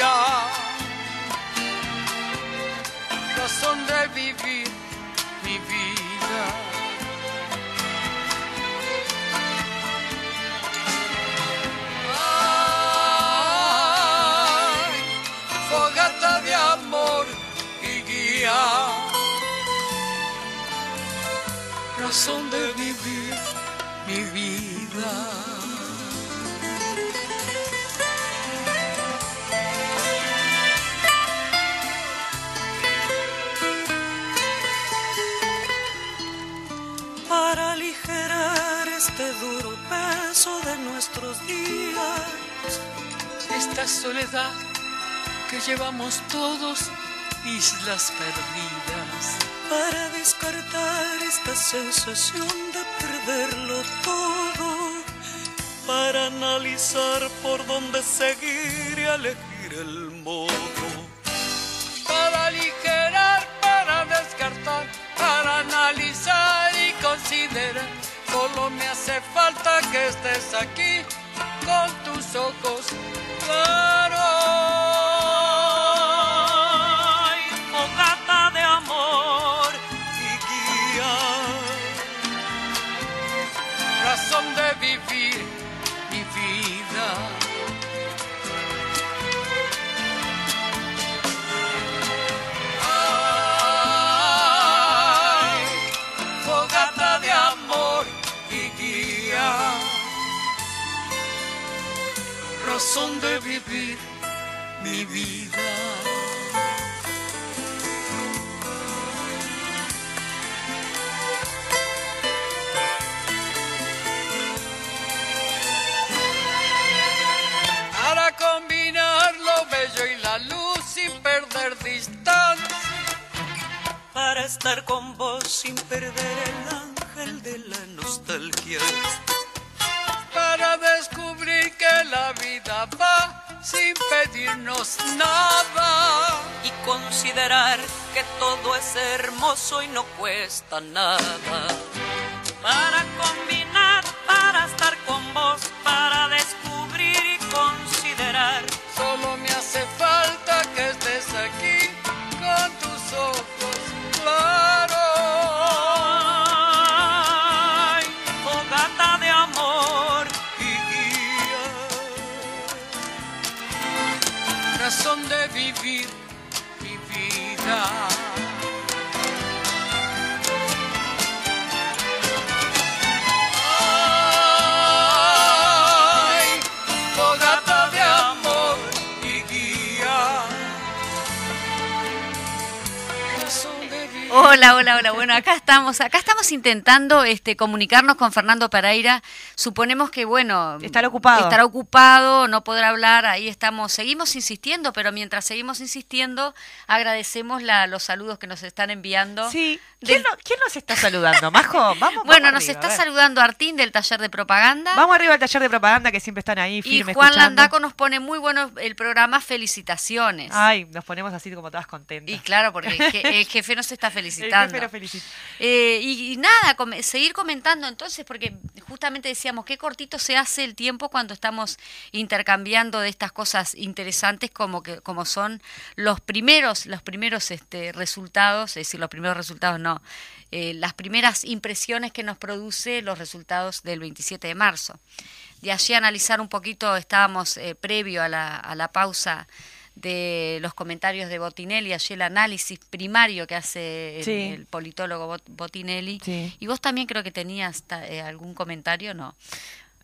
Guía. Razón de vivir mi vida. Ay, fogata de amor y guía. Razón de vivir mi vida. Este duro peso de nuestros días. esta soledad que llevamos todos, islas perdidas. para descartar esta sensación de perderlo todo, para analizar por dónde seguir y elegir el modo. Para aligerar, para descartar, para analizar y considerar. Solo me hace falta que estés aquí con tus ojos razón de vivir mi vida. para combinar lo bello y la luz sin perder distancia. Para estar con vos sin perder el ángel de la nostalgia. Para descubrir que la vida va sin pedirnos nada. y considerar que todo es hermoso y no cuesta nada. Para Bueno, acá estamos, acá estamos intentando este, comunicarnos con Fernando Pereira. Suponemos que, bueno, estará ocupado. Estará ocupado, no podrá hablar. Ahí estamos, seguimos insistiendo, pero mientras seguimos insistiendo, agradecemos la, los saludos que nos están enviando. Sí. ¿Quién, nos está saludando, Majo? Vamos. Bueno, nos está saludando Artín del taller de propaganda. Vamos arriba al taller de propaganda que siempre están ahí firmes. Y Juan Landaco nos pone muy bueno el programa. Felicitaciones. Ay, nos ponemos así como todas contentas. Y claro, porque el jefe nos está felicitando. El jefe felicita. Eh, y, nada, seguir comentando entonces, porque justamente decíamos qué cortito se hace el tiempo cuando estamos intercambiando de estas cosas interesantes como que como son los primeros los primeros este, resultados, es decir, los primeros resultados no eh, las primeras impresiones que nos produce los resultados del 27 de marzo. De allí analizar un poquito, estábamos eh, previo a la, a la pausa de los comentarios de Botinelli, allí el análisis primario que hace el, politólogo Botinelli. Y vos también creo que tenías eh, algún comentario, ¿no?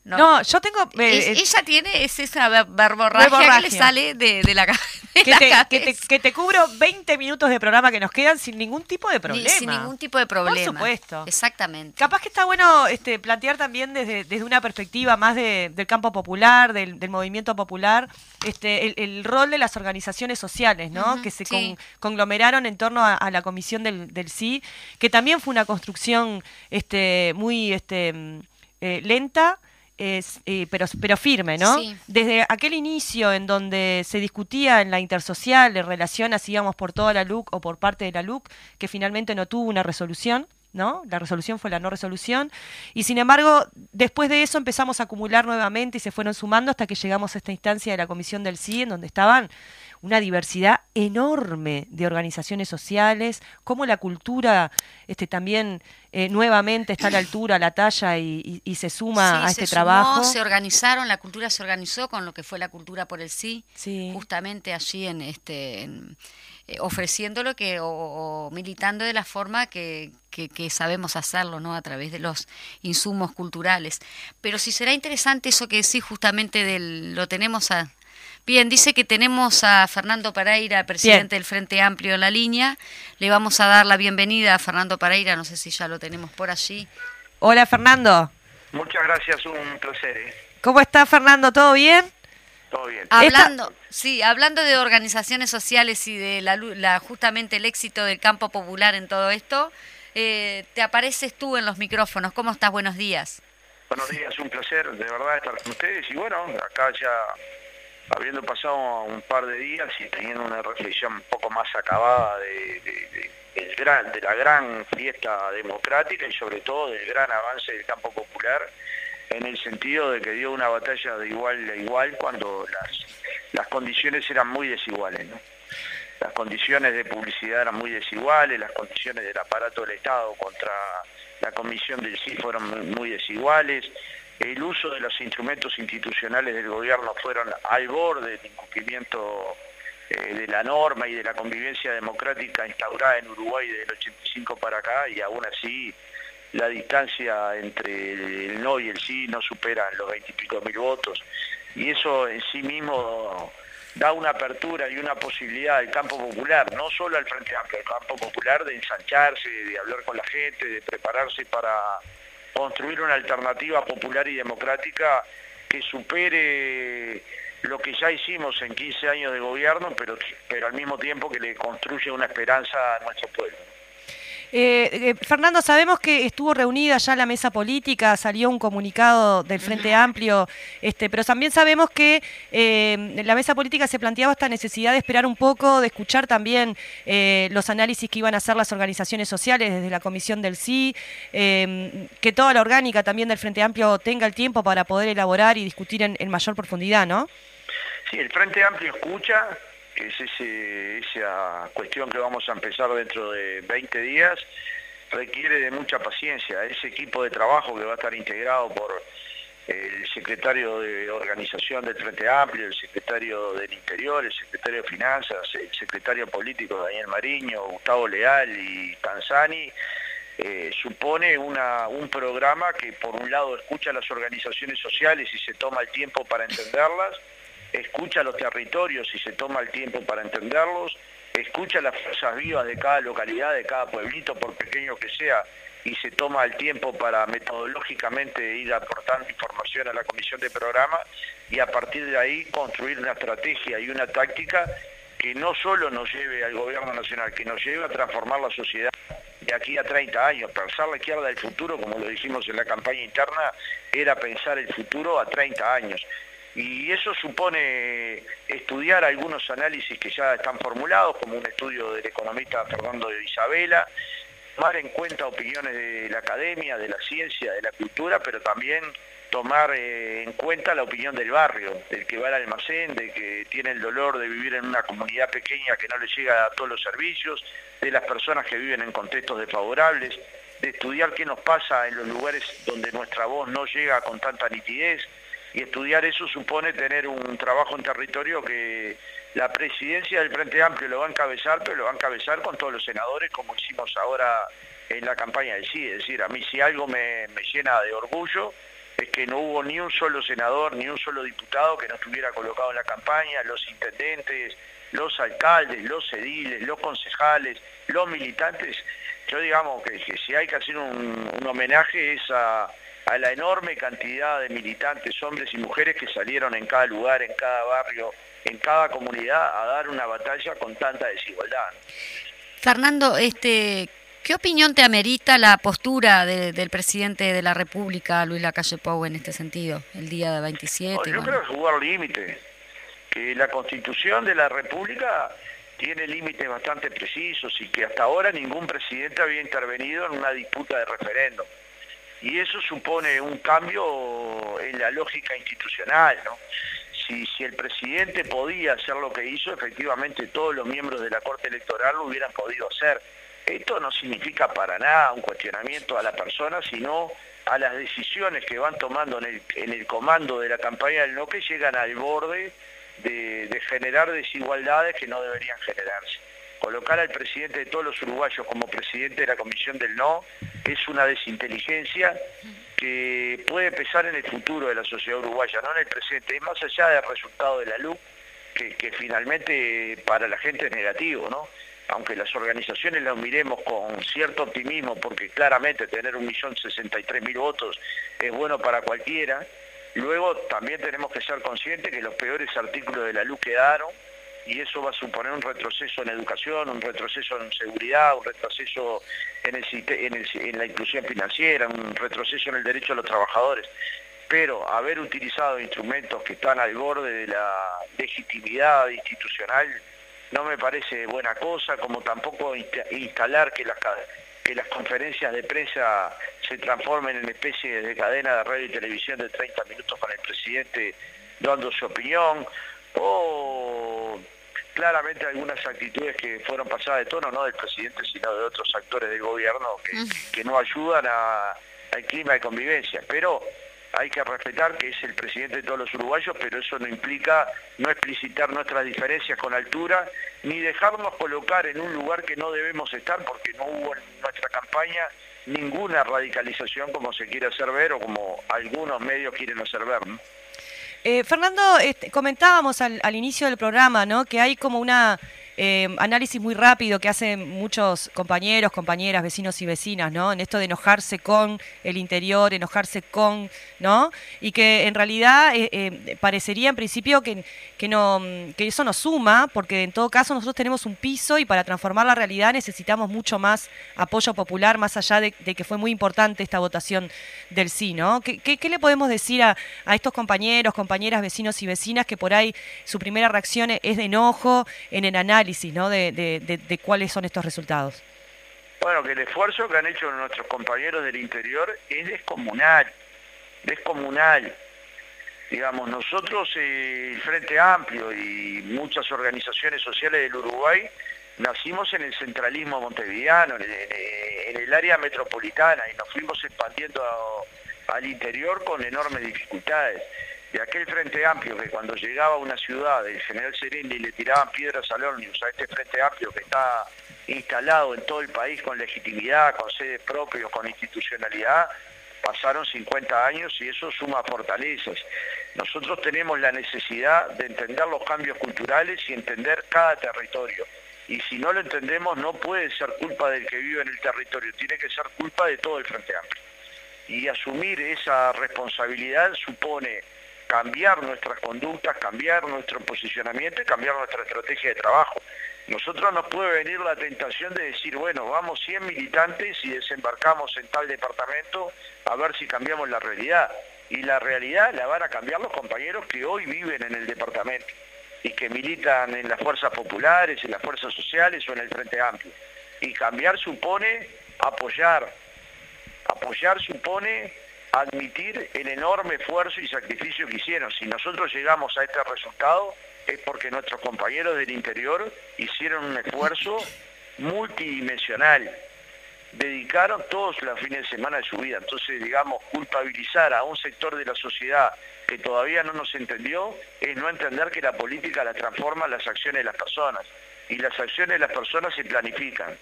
No, yo tengo... Eh, ella tiene es esa verborragia, que le sale de, la, que, te, que, te, cubro 20 minutos de programa que nos quedan sin ningún tipo de problema. sin ningún tipo de problema. Por supuesto. Exactamente. Capaz que está bueno este, plantear también desde, desde una perspectiva más de, del campo popular, del, movimiento popular, este, el, rol de las organizaciones sociales, ¿no? que se conglomeraron en torno a, la comisión del, del sí, que también fue una construcción este, muy este, mm, eh, lenta, es, eh, pero, pero firme, ¿no? Desde aquel inicio en donde se discutía en la intersocial en relación a si íbamos por toda la LUC o por parte de la LUC, que finalmente no tuvo una resolución, ¿no? La resolución fue la no resolución. Y sin embargo, después de eso empezamos a acumular nuevamente y se fueron sumando hasta que llegamos a esta instancia de la comisión del CIE, en donde estaban una diversidad enorme de organizaciones sociales, cómo la cultura este, también eh, nuevamente está a la altura, a la talla y, se suma a este trabajo. Se organizaron, la cultura se organizó con lo que fue la cultura por el sí, justamente allí en este... Eh, ofreciéndolo que, o, militando de la forma que, que, sabemos hacerlo, ¿no? A través de los insumos culturales. Pero si será interesante eso que sí, justamente del, lo tenemos a, Bien, dice que tenemos a Fernando Pereira, presidente del Frente Amplio en la línea. Le vamos a dar la bienvenida a Fernando Pereira, no sé si ya lo tenemos por allí. Hola Fernando. Muchas gracias, un placer. ¿eh? ¿Cómo está Fernando? ¿Todo bien? Todo bien. Hablando, sí, hablando de organizaciones sociales y de la, justamente el éxito del campo popular en todo esto, eh, te apareces tú en los micrófonos. ¿Cómo estás? Buenos días. Buenos días, un placer de verdad estar con ustedes y bueno, acá ya habiendo pasado un par de días y teniendo una reflexión un poco más acabada de, de, la gran fiesta democrática y sobre todo del gran avance del campo popular, en el sentido de que dio una batalla de igual a igual cuando las, las condiciones eran muy desiguales. Las condiciones de publicidad eran muy desiguales, las condiciones del aparato del Estado contra la comisión del sí fueron muy desiguales, el uso de los instrumentos institucionales del gobierno fueron al borde del incumplimiento eh, de la norma y de la convivencia democrática instaurada en Uruguay desde el 85 para acá y aún así la distancia entre el no y el sí no supera los 20 y pico mil votos. Y eso en sí mismo da una apertura y una posibilidad al campo popular, no solo al Frente Amplio, al campo popular de ensancharse, de hablar con la gente, de prepararse para construir una alternativa popular y democrática que supere lo que ya hicimos en 15 años de gobierno, pero, pero al mismo tiempo que le construye una esperanza a nuestro pueblo. Eh, eh, Fernando, sabemos que estuvo reunida ya la mesa política, salió un comunicado del Frente Amplio, este, pero también sabemos que eh, la mesa política se planteaba esta necesidad de esperar un poco, de escuchar también los análisis que iban a hacer las organizaciones sociales desde la comisión del sí, que toda la orgánica también del Frente Amplio tenga el tiempo para poder elaborar y discutir en mayor profundidad, ¿no? Sí, el Frente Amplio escucha, que es esa cuestión que vamos a empezar dentro de 20 días, requiere de mucha paciencia. Ese equipo de trabajo que va a estar integrado por el secretario de organización del Frente Amplio, el secretario del Interior, el secretario de Finanzas, el secretario político Daniel Mariño, Gustavo Leal y Tanzani, eh, supone un programa que por un lado escucha a las organizaciones sociales y se toma el tiempo para entenderlas, escucha los territorios y se toma el tiempo para entenderlos, escucha las fuerzas vivas de cada localidad, de cada pueblito, por pequeño que sea, y se toma el tiempo para metodológicamente ir aportando información a la comisión de programa y a partir de ahí construir una estrategia y una táctica que no solo nos lleve al gobierno nacional, que nos lleve a transformar la sociedad de aquí a 30 años. Pensar la izquierda del futuro, como lo dijimos en la campaña interna, era pensar el futuro a 30 años. Y eso supone estudiar algunos análisis que ya están formulados, como un estudio del economista Fernando de Isabela, tomar en cuenta opiniones de la academia, de la ciencia, de la cultura, pero también tomar eh, en cuenta la opinión del barrio, del que va al almacén, de que tiene el dolor de vivir en una comunidad pequeña que no le llega a todos los servicios, de las personas que viven en contextos desfavorables, de estudiar qué nos pasa en los lugares donde nuestra voz no llega con tanta nitidez, y estudiar eso supone tener un trabajo en territorio que la presidencia del Frente Amplio lo va a encabezar, pero lo va a encabezar con todos los senadores, como hicimos ahora en la campaña del sí. Es decir, a mí si algo me, llena de orgullo es que no hubo ni un solo senador, ni un solo diputado que no estuviera colocado en la campaña, los intendentes, los alcaldes, los ediles, los concejales, los militantes. Yo digamos que, si hay que hacer un, un homenaje es a, a la enorme cantidad de militantes, hombres y mujeres que salieron en cada lugar, en cada barrio, en cada comunidad a dar una batalla con tanta desigualdad. Fernando, este, ¿qué opinión te amerita la postura del presidente de la República, Luis Lacalle Pou, en este sentido, el día de 27? yo creo que jugar límite, que la Constitución de la República tiene límites bastante precisos y que hasta ahora ningún presidente había intervenido en una disputa de referéndum. Y eso supone un cambio en la lógica institucional, ¿no? si, el presidente podía hacer lo que hizo, efectivamente todos los miembros de la Corte Electoral lo hubieran podido hacer. Esto no significa para nada un cuestionamiento a la persona, sino a las decisiones que van tomando en el, comando de la campaña del no que llegan al borde de generar desigualdades que no deberían generarse. Colocar al presidente de todos los uruguayos como presidente de la Comisión del No es una desinteligencia que puede pesar en el futuro de la sociedad uruguaya, no en el presente, es más allá del resultado de la luz, que, finalmente para la gente es negativo, ¿no? Aunque las organizaciones las miremos con cierto optimismo, porque claramente tener un millón sesenta y tres mil votos es bueno para cualquiera, luego también tenemos que ser conscientes que los peores artículos de la luz quedaron, y eso va a suponer un retroceso en educación, un retroceso en seguridad, un retroceso en, la inclusión financiera, un retroceso en el derecho de los trabajadores. Pero haber utilizado instrumentos que están al borde de la legitimidad institucional no me parece buena cosa, como tampoco instalar que las, que las conferencias de prensa se transformen en especie de cadena de radio y televisión de 30 minutos con el presidente dando su opinión, o claramente algunas actitudes que fueron pasadas de tono, no del presidente, sino de otros actores del gobierno que, no ayudan al clima de convivencia. Pero hay que respetar que es el presidente de todos los uruguayos, pero eso no implica no explicitar nuestras diferencias con altura, ni dejarnos colocar en un lugar que no debemos estar, porque no hubo en nuestra campaña ninguna radicalización como se quiere hacer ver o como algunos medios quieren hacer ver. Eh, Fernando, este, comentábamos al, al, inicio del programa, ¿no? Que hay como una eh, análisis muy rápido que hacen muchos compañeros, compañeras, vecinos y vecinas, ¿no? En esto de enojarse con el interior, enojarse con, ¿no? Y que en realidad eh, eh, parecería en principio que, que, no, que eso nos suma, porque en todo caso nosotros tenemos un piso y para transformar la realidad necesitamos mucho más apoyo popular, más allá de, que fue muy importante esta votación del sí, ¿no? ¿Qué, le podemos decir a, a, estos compañeros, compañeras, vecinos y vecinas que por ahí su primera reacción es de enojo en el análisis? ¿No? de, de, cuáles son estos resultados. Bueno, que el esfuerzo que han hecho nuestros compañeros del interior es descomunal, descomunal. Digamos, nosotros, eh, el Frente Amplio y muchas organizaciones sociales del Uruguay, nacimos en el centralismo montevideano, en el, área metropolitana, y nos fuimos expandiendo al interior con enormes dificultades de aquel Frente Amplio que cuando llegaba a una ciudad, el general Sereni le tiraban piedras al ómnibus, a este Frente Amplio que está instalado en todo el país con legitimidad, con sede propia, con institucionalidad, pasaron 50 años y eso suma fortalezas. Nosotros tenemos la necesidad de entender los cambios culturales y entender cada territorio. Y si no lo entendemos, no puede ser culpa del que vive en el territorio, tiene que ser culpa de todo el Frente Amplio. Y asumir esa responsabilidad supone cambiar nuestras conductas, cambiar nuestro posicionamiento y cambiar nuestra estrategia de trabajo. Nosotros nos puede venir la tentación de decir, bueno, vamos 100 militantes y desembarcamos en tal departamento a ver si cambiamos la realidad. Y la realidad la van a cambiar los compañeros que hoy viven en el departamento y que militan en las fuerzas populares, en las fuerzas sociales o en el Frente Amplio. Y cambiar supone apoyar. Apoyar supone admitir el enorme esfuerzo y sacrificio que hicieron. Si nosotros llegamos a este resultado es porque nuestros compañeros del interior hicieron un esfuerzo multidimensional, dedicaron todos los fines de semana de su vida. Entonces, digamos, culpabilizar a un sector de la sociedad que todavía no nos entendió es no entender que la política la transforma las acciones de las personas. Y las acciones de las personas se planifican.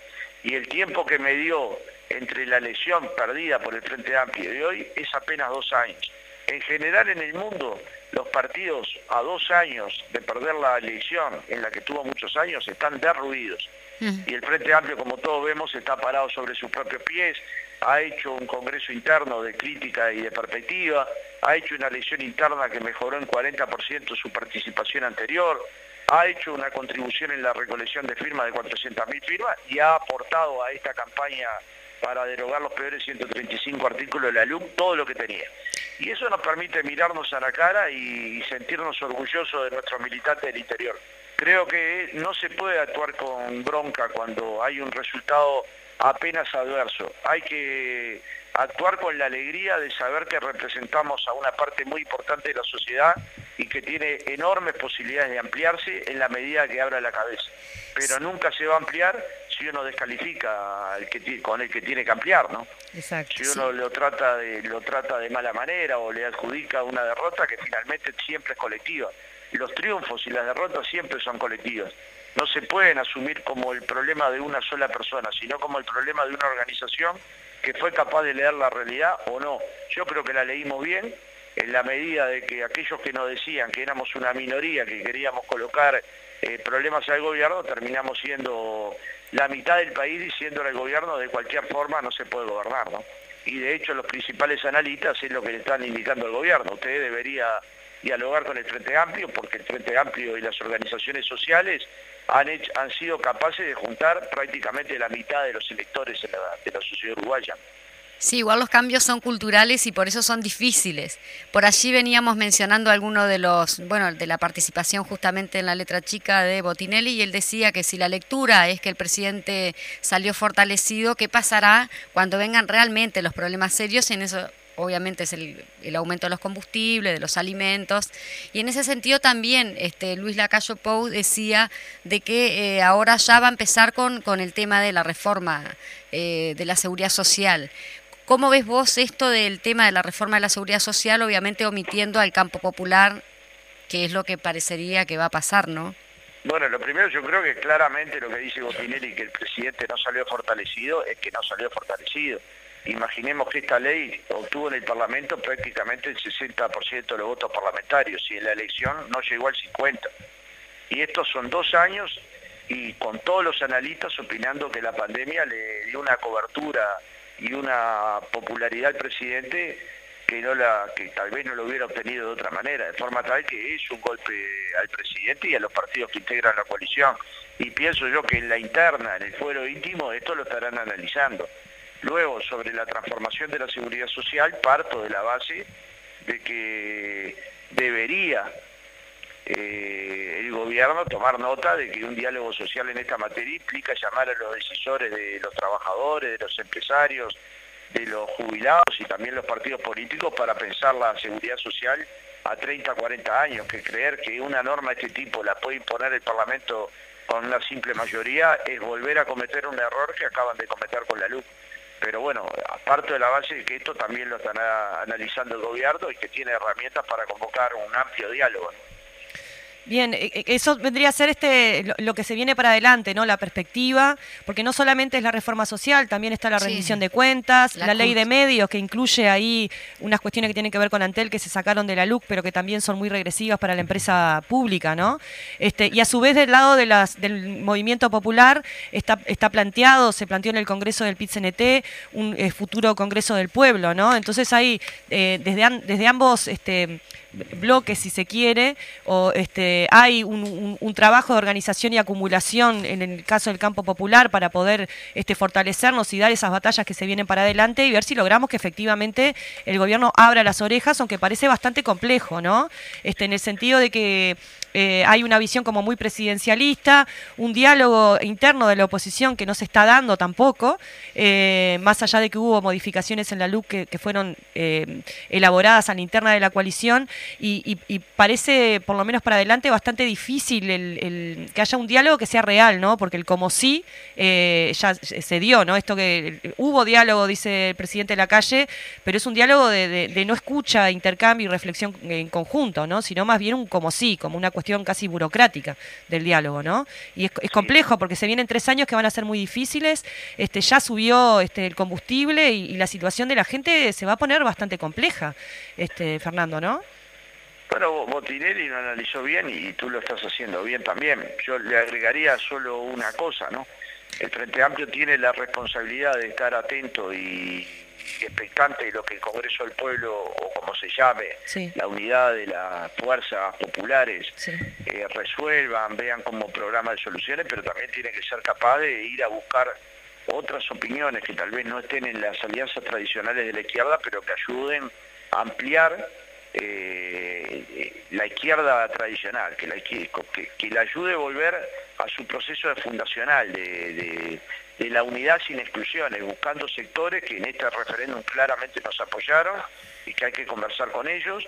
Y el tiempo que me dio entre la lesión perdida por el Frente Amplio de hoy es apenas dos años. En general en el mundo, los partidos a dos años de perder la elección, en la que tuvo muchos años, están derruidos. Y el Frente Amplio, como todos vemos, está parado sobre sus propios pies, ha hecho un congreso interno de crítica y de perspectiva, ha hecho una elección interna que mejoró en 40% su participación anterior, ha hecho una contribución en la recolección de firmas de 400.000 firmas y ha aportado a esta campaña para derogar los peores 135 artículos de la LUC todo lo que tenía. Y eso nos permite mirarnos a la cara y, sentirnos orgullosos de nuestros militantes del interior. Creo que no se puede actuar con bronca cuando hay un resultado apenas adverso. Hay que actuar con la alegría de saber que representamos a una parte muy importante de la sociedad y que tiene enormes posibilidades de ampliarse en la medida que abra la cabeza. Pero nunca se va a ampliar si uno descalifica al que, con el que tiene que ampliar, ¿no? Exacto, si uno lo trata de lo trata de mala manera o le adjudica una derrota que finalmente siempre es colectiva. Los triunfos y las derrotas siempre son colectivas. No se pueden asumir como el problema de una sola persona, sino como el problema de una organización que fue capaz de leer la realidad o no. Yo creo que la leímos bien, en la medida de que aquellos que nos decían que éramos una minoría, que queríamos colocar eh, problemas al gobierno, terminamos siendo la mitad del país diciéndole al gobierno de cualquier forma no se puede gobernar, ¿no? Y de hecho los principales analistas es lo que le están indicando al gobierno. Usted debería dialogar con el Frente Amplio porque el Frente Amplio y las organizaciones sociales han, han sido capaces de juntar prácticamente la mitad de los electores de la sociedad uruguaya. Sí, igual los cambios son culturales y por eso son difíciles. Por allí veníamos mencionando alguno de los, bueno, de la participación justamente en la letra chica de Botinelli y él decía que si la lectura es que el presidente salió fortalecido, ¿qué pasará cuando vengan realmente los problemas serios? En eso obviamente es el, aumento de los combustibles, de los alimentos. Y en ese sentido también este, Luis Lacayo Pou decía de que eh, ahora ya va a empezar con, con el tema de la reforma eh, de la seguridad social. ¿Cómo ves vos esto del tema de la reforma de la seguridad social, obviamente omitiendo al campo popular, que es lo que parecería que va a pasar, ¿no? Bueno, lo primero yo creo que claramente lo que dice Botinelli, que el presidente no salió fortalecido, es que no salió fortalecido. Imaginemos que esta ley obtuvo en el Parlamento prácticamente el 60% de los votos parlamentarios y en la elección no llegó al 50%. Y estos son dos años y con todos los analistas opinando que la pandemia le dio una cobertura y una popularidad al presidente que que tal vez no lo hubiera obtenido de otra manera, de forma tal que es un golpe al presidente y a los partidos que integran la coalición. Y pienso yo que en la interna, en el fuero íntimo, esto lo estarán analizando. Luego, sobre la transformación de la seguridad social, parto de la base de que debería eh, el gobierno tomar nota de que un diálogo social en esta materia implica llamar a los decisores de los trabajadores, de los empresarios, de los jubilados y también los partidos políticos para pensar la seguridad social a 30, 40 años, que creer que una norma de este tipo la puede imponer el Parlamento con una simple mayoría es volver a cometer un error que acaban de cometer con la luz. Pero bueno, aparte de la base de que esto también lo están analizando el gobierno y que tiene herramientas para convocar un amplio diálogo. Bien, e, e, eso vendría a ser este lo, que se viene para adelante, ¿no? La perspectiva, porque no solamente es la reforma social, también está la rendición de cuentas, la, ley de medios que incluye ahí unas cuestiones que tienen que ver con Antel que se sacaron de la LUC, pero que también son muy regresivas para la empresa pública, ¿no? Este, y a su vez del lado de las, del movimiento popular está, está planteado, se planteó en el Congreso del PIT-CNT un eh, futuro Congreso del Pueblo, ¿no? Entonces ahí eh, desde, desde ambos este, bloques, si se quiere, o este, hay un, trabajo de organización y acumulación en el caso del campo popular para poder este, fortalecernos y dar esas batallas que se vienen para adelante y ver si logramos que efectivamente el gobierno abra las orejas, aunque parece bastante complejo, ¿no? Este, en el sentido de que eh, hay una visión como muy presidencialista, un diálogo interno de la oposición que no se está dando tampoco, eh, más allá de que hubo modificaciones en la LUC que, fueron eh, elaboradas a la interna de la coalición y, parece, por lo menos para adelante, bastante difícil el, que haya un diálogo que sea real, ¿no? Porque el como sí ya se dio, ¿no? Esto que hubo diálogo, dice el presidente de la calle, pero es un diálogo de, de no escucha, intercambio y reflexión en conjunto, ¿no? Sino más bien un como sí, como una cuestión casi burocrática del diálogo, ¿no? Y es, complejo porque se vienen tres años que van a ser muy difíciles, este, ya subió este, el combustible y, la situación de la gente se va a poner bastante compleja, este, Fernando, ¿no? Bueno, Botinelli lo analizó bien y tú lo estás haciendo bien también. Yo le agregaría solo una cosa, ¿no? El Frente Amplio tiene la responsabilidad de estar atento y expectante de lo que el Congreso del Pueblo, o como se llame, la unidad de las fuerzas populares, eh, resuelvan, vean como programa de soluciones, pero también tiene que ser capaz de ir a buscar otras opiniones que tal vez no estén en las alianzas tradicionales de la izquierda, pero que ayuden a ampliar eh, la izquierda tradicional, que la, que, que la ayude a volver a su proceso fundacional de de la unidad sin exclusiones, buscando sectores que en este referéndum claramente nos apoyaron y que hay que conversar con ellos,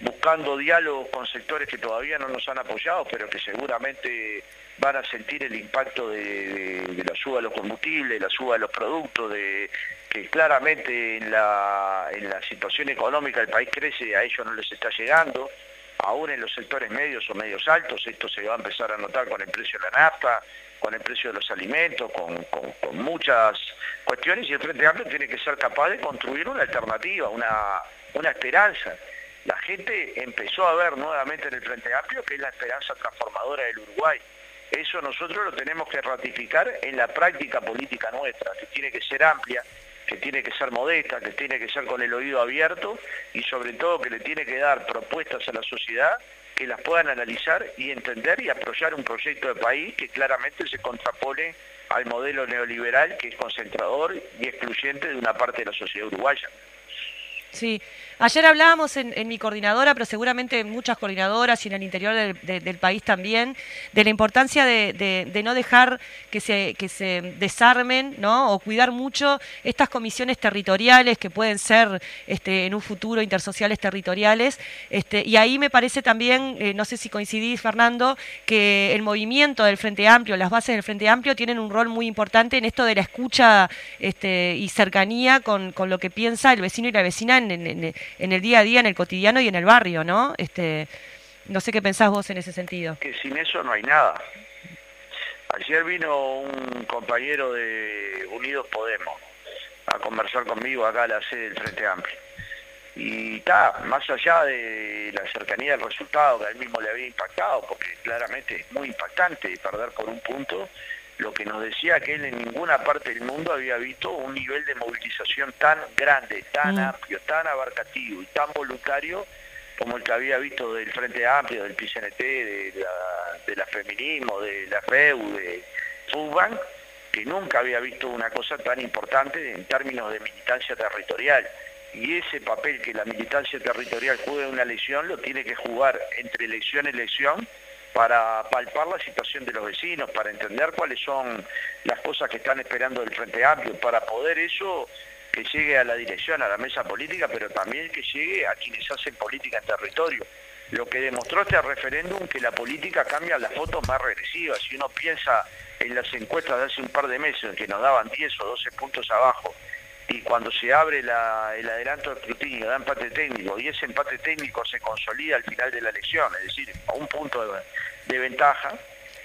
buscando diálogos con sectores que todavía no nos han apoyado, pero que seguramente van a sentir el impacto de, la suba de los combustibles, la suba de los productos, de que claramente en la, en la situación económica del país crece, a ellos no les está llegando, aún en los sectores medios o medios altos, esto se va a empezar a notar con el precio de la nafta, con el precio de los alimentos, con, muchas cuestiones y el Frente Amplio tiene que ser capaz de construir una alternativa, una, una esperanza. La gente empezó a ver nuevamente en el Frente Amplio que es la esperanza transformadora del Uruguay. Eso nosotros lo tenemos que ratificar en la práctica política nuestra, que tiene que ser amplia, que tiene que ser modesta, que tiene que ser con el oído abierto y sobre todo que le tiene que dar propuestas a la sociedad que las puedan analizar y entender y apoyar un proyecto de país que claramente se contrapone al modelo neoliberal que es concentrador y excluyente de una parte de la sociedad uruguaya. Sí, ayer hablábamos en, mi coordinadora, pero seguramente en muchas coordinadoras y en el interior del, país también, de la importancia de, no dejar que se, desarmen ¿no? o cuidar mucho estas comisiones territoriales que pueden ser este, en un futuro intersociales territoriales. Este, y ahí me parece también, eh, no sé si coincidís Fernando, que el movimiento del Frente Amplio, las bases del Frente Amplio tienen un rol muy importante en esto de la escucha este, y cercanía con lo que piensa el vecino y la vecina en, el día a día, en el cotidiano y en el barrio, ¿no? Este, no sé qué pensás vos en ese sentido. Que sin eso no hay nada. Ayer vino un compañero de Unidos Podemos a conversar conmigo acá a la sede del Frente Amplio. Y está, más allá de la cercanía del resultado que a él mismo le había impactado, porque claramente es muy impactante perder por un punto, lo que nos decía que él en ninguna parte del mundo había visto un nivel de movilización tan grande, tan mm. amplio, tan abarcativo y tan voluntario como el que había visto del Frente Amplio, del PCNT, de la, de la Feminismo, de la FEU, de FUBAN, que nunca había visto una cosa tan importante en términos de militancia territorial. Y ese papel que la militancia territorial juega en una elección lo tiene que jugar entre elección y elección para palpar la situación de los vecinos, para entender cuáles son las cosas que están esperando del Frente Amplio, para poder eso que llegue a la dirección, a la mesa política, pero también que llegue a quienes hacen política en territorio. Lo que demostró este referéndum que la política cambia las fotos más regresivas. Si uno piensa en las encuestas de hace un par de meses, que nos daban 10 o 12 puntos abajo, y cuando se abre el adelanto de escrutinio, da empate técnico y ese empate técnico se consolida al final de la elección, es decir, a un punto de, de ventaja,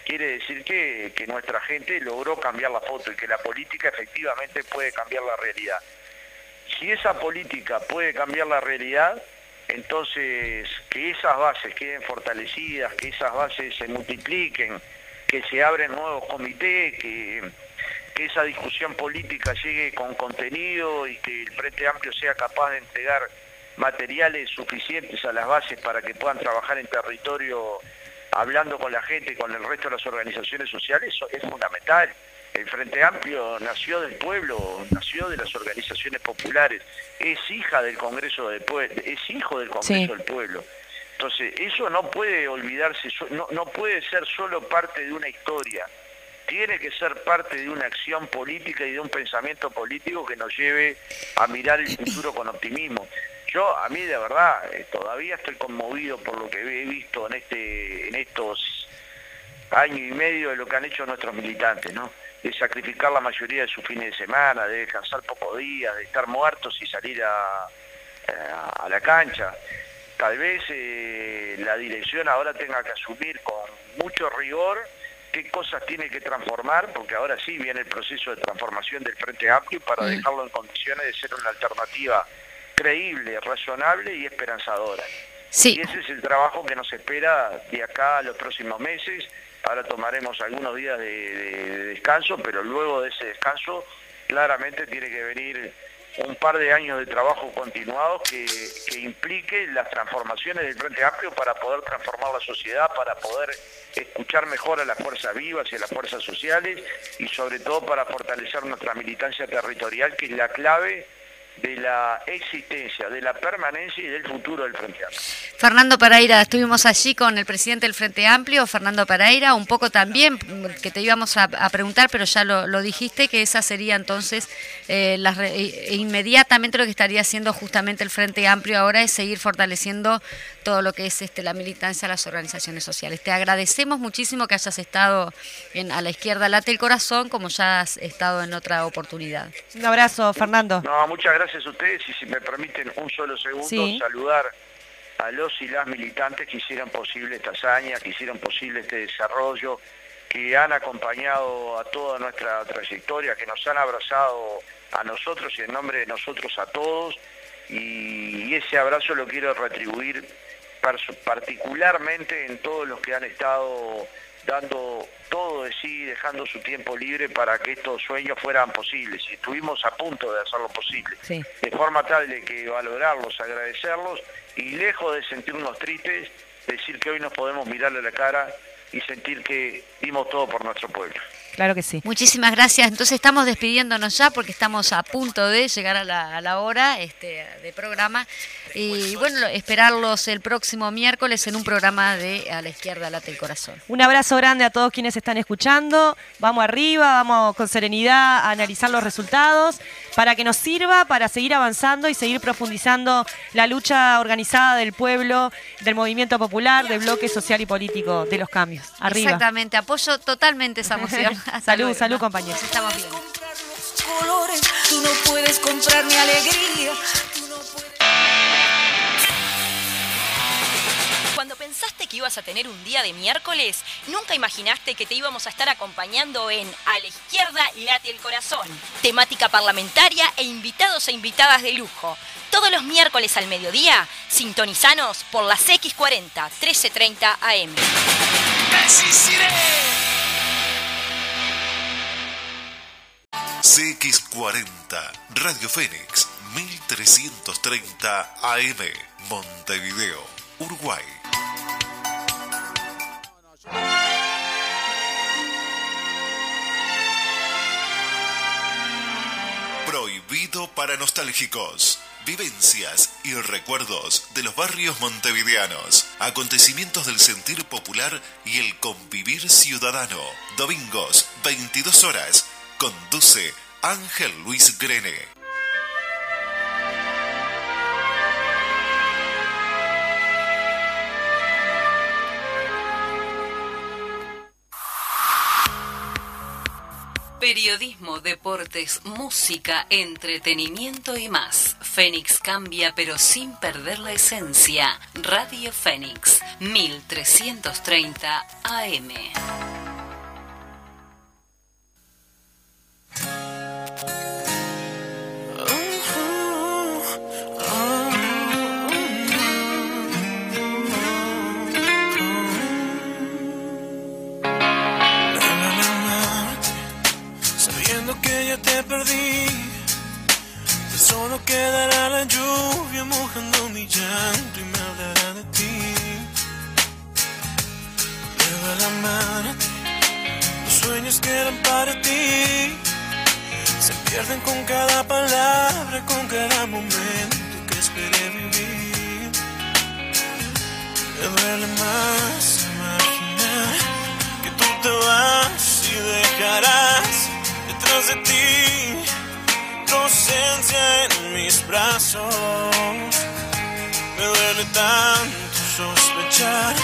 quiere decir que, que nuestra gente logró cambiar la foto y que la política efectivamente puede cambiar la realidad. Si esa política puede cambiar la realidad, entonces que esas bases queden fortalecidas, que esas bases se multipliquen, que se abren nuevos comités, que, que esa discusión política llegue con contenido y que el Frente Amplio sea capaz de entregar materiales suficientes a las bases para que puedan trabajar en territorio hablando con la gente con el resto de las organizaciones sociales, eso es fundamental. El Frente Amplio nació del pueblo, nació de las organizaciones populares, es hija del Congreso del Pueblo, es hijo del Congreso Sí. del Pueblo. Entonces, eso no puede olvidarse, no, no puede ser solo parte de una historia, tiene que ser parte de una acción política y de un pensamiento político que nos lleve a mirar el futuro con optimismo. Yo, a mí de verdad, eh, todavía estoy conmovido por lo que he visto en, este, en estos años y medio de lo que han hecho nuestros militantes, ¿no? De sacrificar la mayoría de sus fines de semana, de descansar pocos días, de estar muertos y salir a, a- la cancha. Tal vez eh, la dirección ahora tenga que asumir con mucho rigor qué cosas tiene que transformar, porque ahora sí viene el proceso de transformación del Frente Amplio para dejarlo en condiciones de ser una alternativa creíble, razonable y esperanzadora. Sí, Y ese es el trabajo que nos espera de acá a los próximos meses. Ahora tomaremos algunos días de, de- de descanso, pero luego de ese descanso claramente tiene que venir un par de años de trabajo continuados que, que implique las transformaciones del Frente Amplio para poder transformar la sociedad, para poder escuchar mejor a las fuerzas vivas y a las fuerzas sociales y sobre todo para fortalecer nuestra militancia territorial, que es la clave de la existencia, de la permanencia y del futuro del Frente Amplio. Fernando Pereira, estuvimos allí con el presidente del Frente Amplio, Fernando Pereira, un poco también mm, que te íbamos a, preguntar, pero ya lo, dijiste, que esa sería entonces eh, e- inmediatamente lo que estaría haciendo justamente el Frente Amplio ahora es seguir fortaleciendo todo lo que es este, la militancia las organizaciones sociales. Te agradecemos muchísimo que hayas estado en, a la izquierda late el corazón, como ya has estado en otra oportunidad. Un abrazo, Fernando. No, muchas gracias a ustedes y si me permiten un solo segundo, Sí. saludar a los y las militantes que hicieron posible esta hazaña, que hicieron posible este desarrollo, que han acompañado a toda nuestra trayectoria, que nos han abrazado a nosotros y en nombre de nosotros a todos, y ese abrazo lo quiero retribuir particularmente en todos los que han estado dando todo de sí, dejando su tiempo libre para que estos sueños fueran posibles. Y estuvimos a punto de hacerlo posible. Sí. De forma tal de que valorarlos, agradecerlos y lejos de sentirnos tristes, decir que hoy nos podemos mirarle a la cara y sentir que dimos todo por nuestro pueblo. Claro que sí. Muchísimas gracias. Entonces estamos despidiéndonos ya porque estamos a punto de llegar a la, a la hora este, de programa. Y bueno, esperarlos el próximo miércoles en un programa de A la izquierda late el corazón. Un abrazo grande a todos quienes están escuchando. Vamos arriba, vamos con serenidad a analizar los resultados para que nos sirva para seguir avanzando y seguir profundizando la lucha organizada del pueblo, del movimiento popular, del bloque social y político de los cambios. Arriba. Exactamente, apoyo totalmente esa moción. Salud, luego. salud, compañeros. Nos estamos colores, tú no puedes comprar mi alegría. Que ibas a tener un día de miércoles, nunca imaginaste que te íbamos a estar acompañando en A la izquierda late el corazón. Temática parlamentaria e invitados e invitadas de lujo. Todos los miércoles al mediodía, sintonizanos por las X40 1330 AM. Resistiré. CX40, Radio Fénix, 1330 AM, Montevideo, Uruguay. Para nostálgicos. Vivencias y recuerdos de los barrios montevideanos. Acontecimientos del sentir popular y el convivir ciudadano. Domingos, 22 horas. Conduce Ángel Luis Grene. Periodismo, deportes, música, entretenimiento y más. Fénix cambia pero sin perder la esencia. Radio Fénix, 1330 AM. Perdí, solo quedará la lluvia mojando mi llanto y me hablará de ti. Lleva la mano, los sueños que eran para ti se pierden con cada palabra, con cada momento que esperé vivir. Me duele más imaginar que tú te vas y dejarás de ti tu ausencia en mis brazos. Me duele tanto sospechar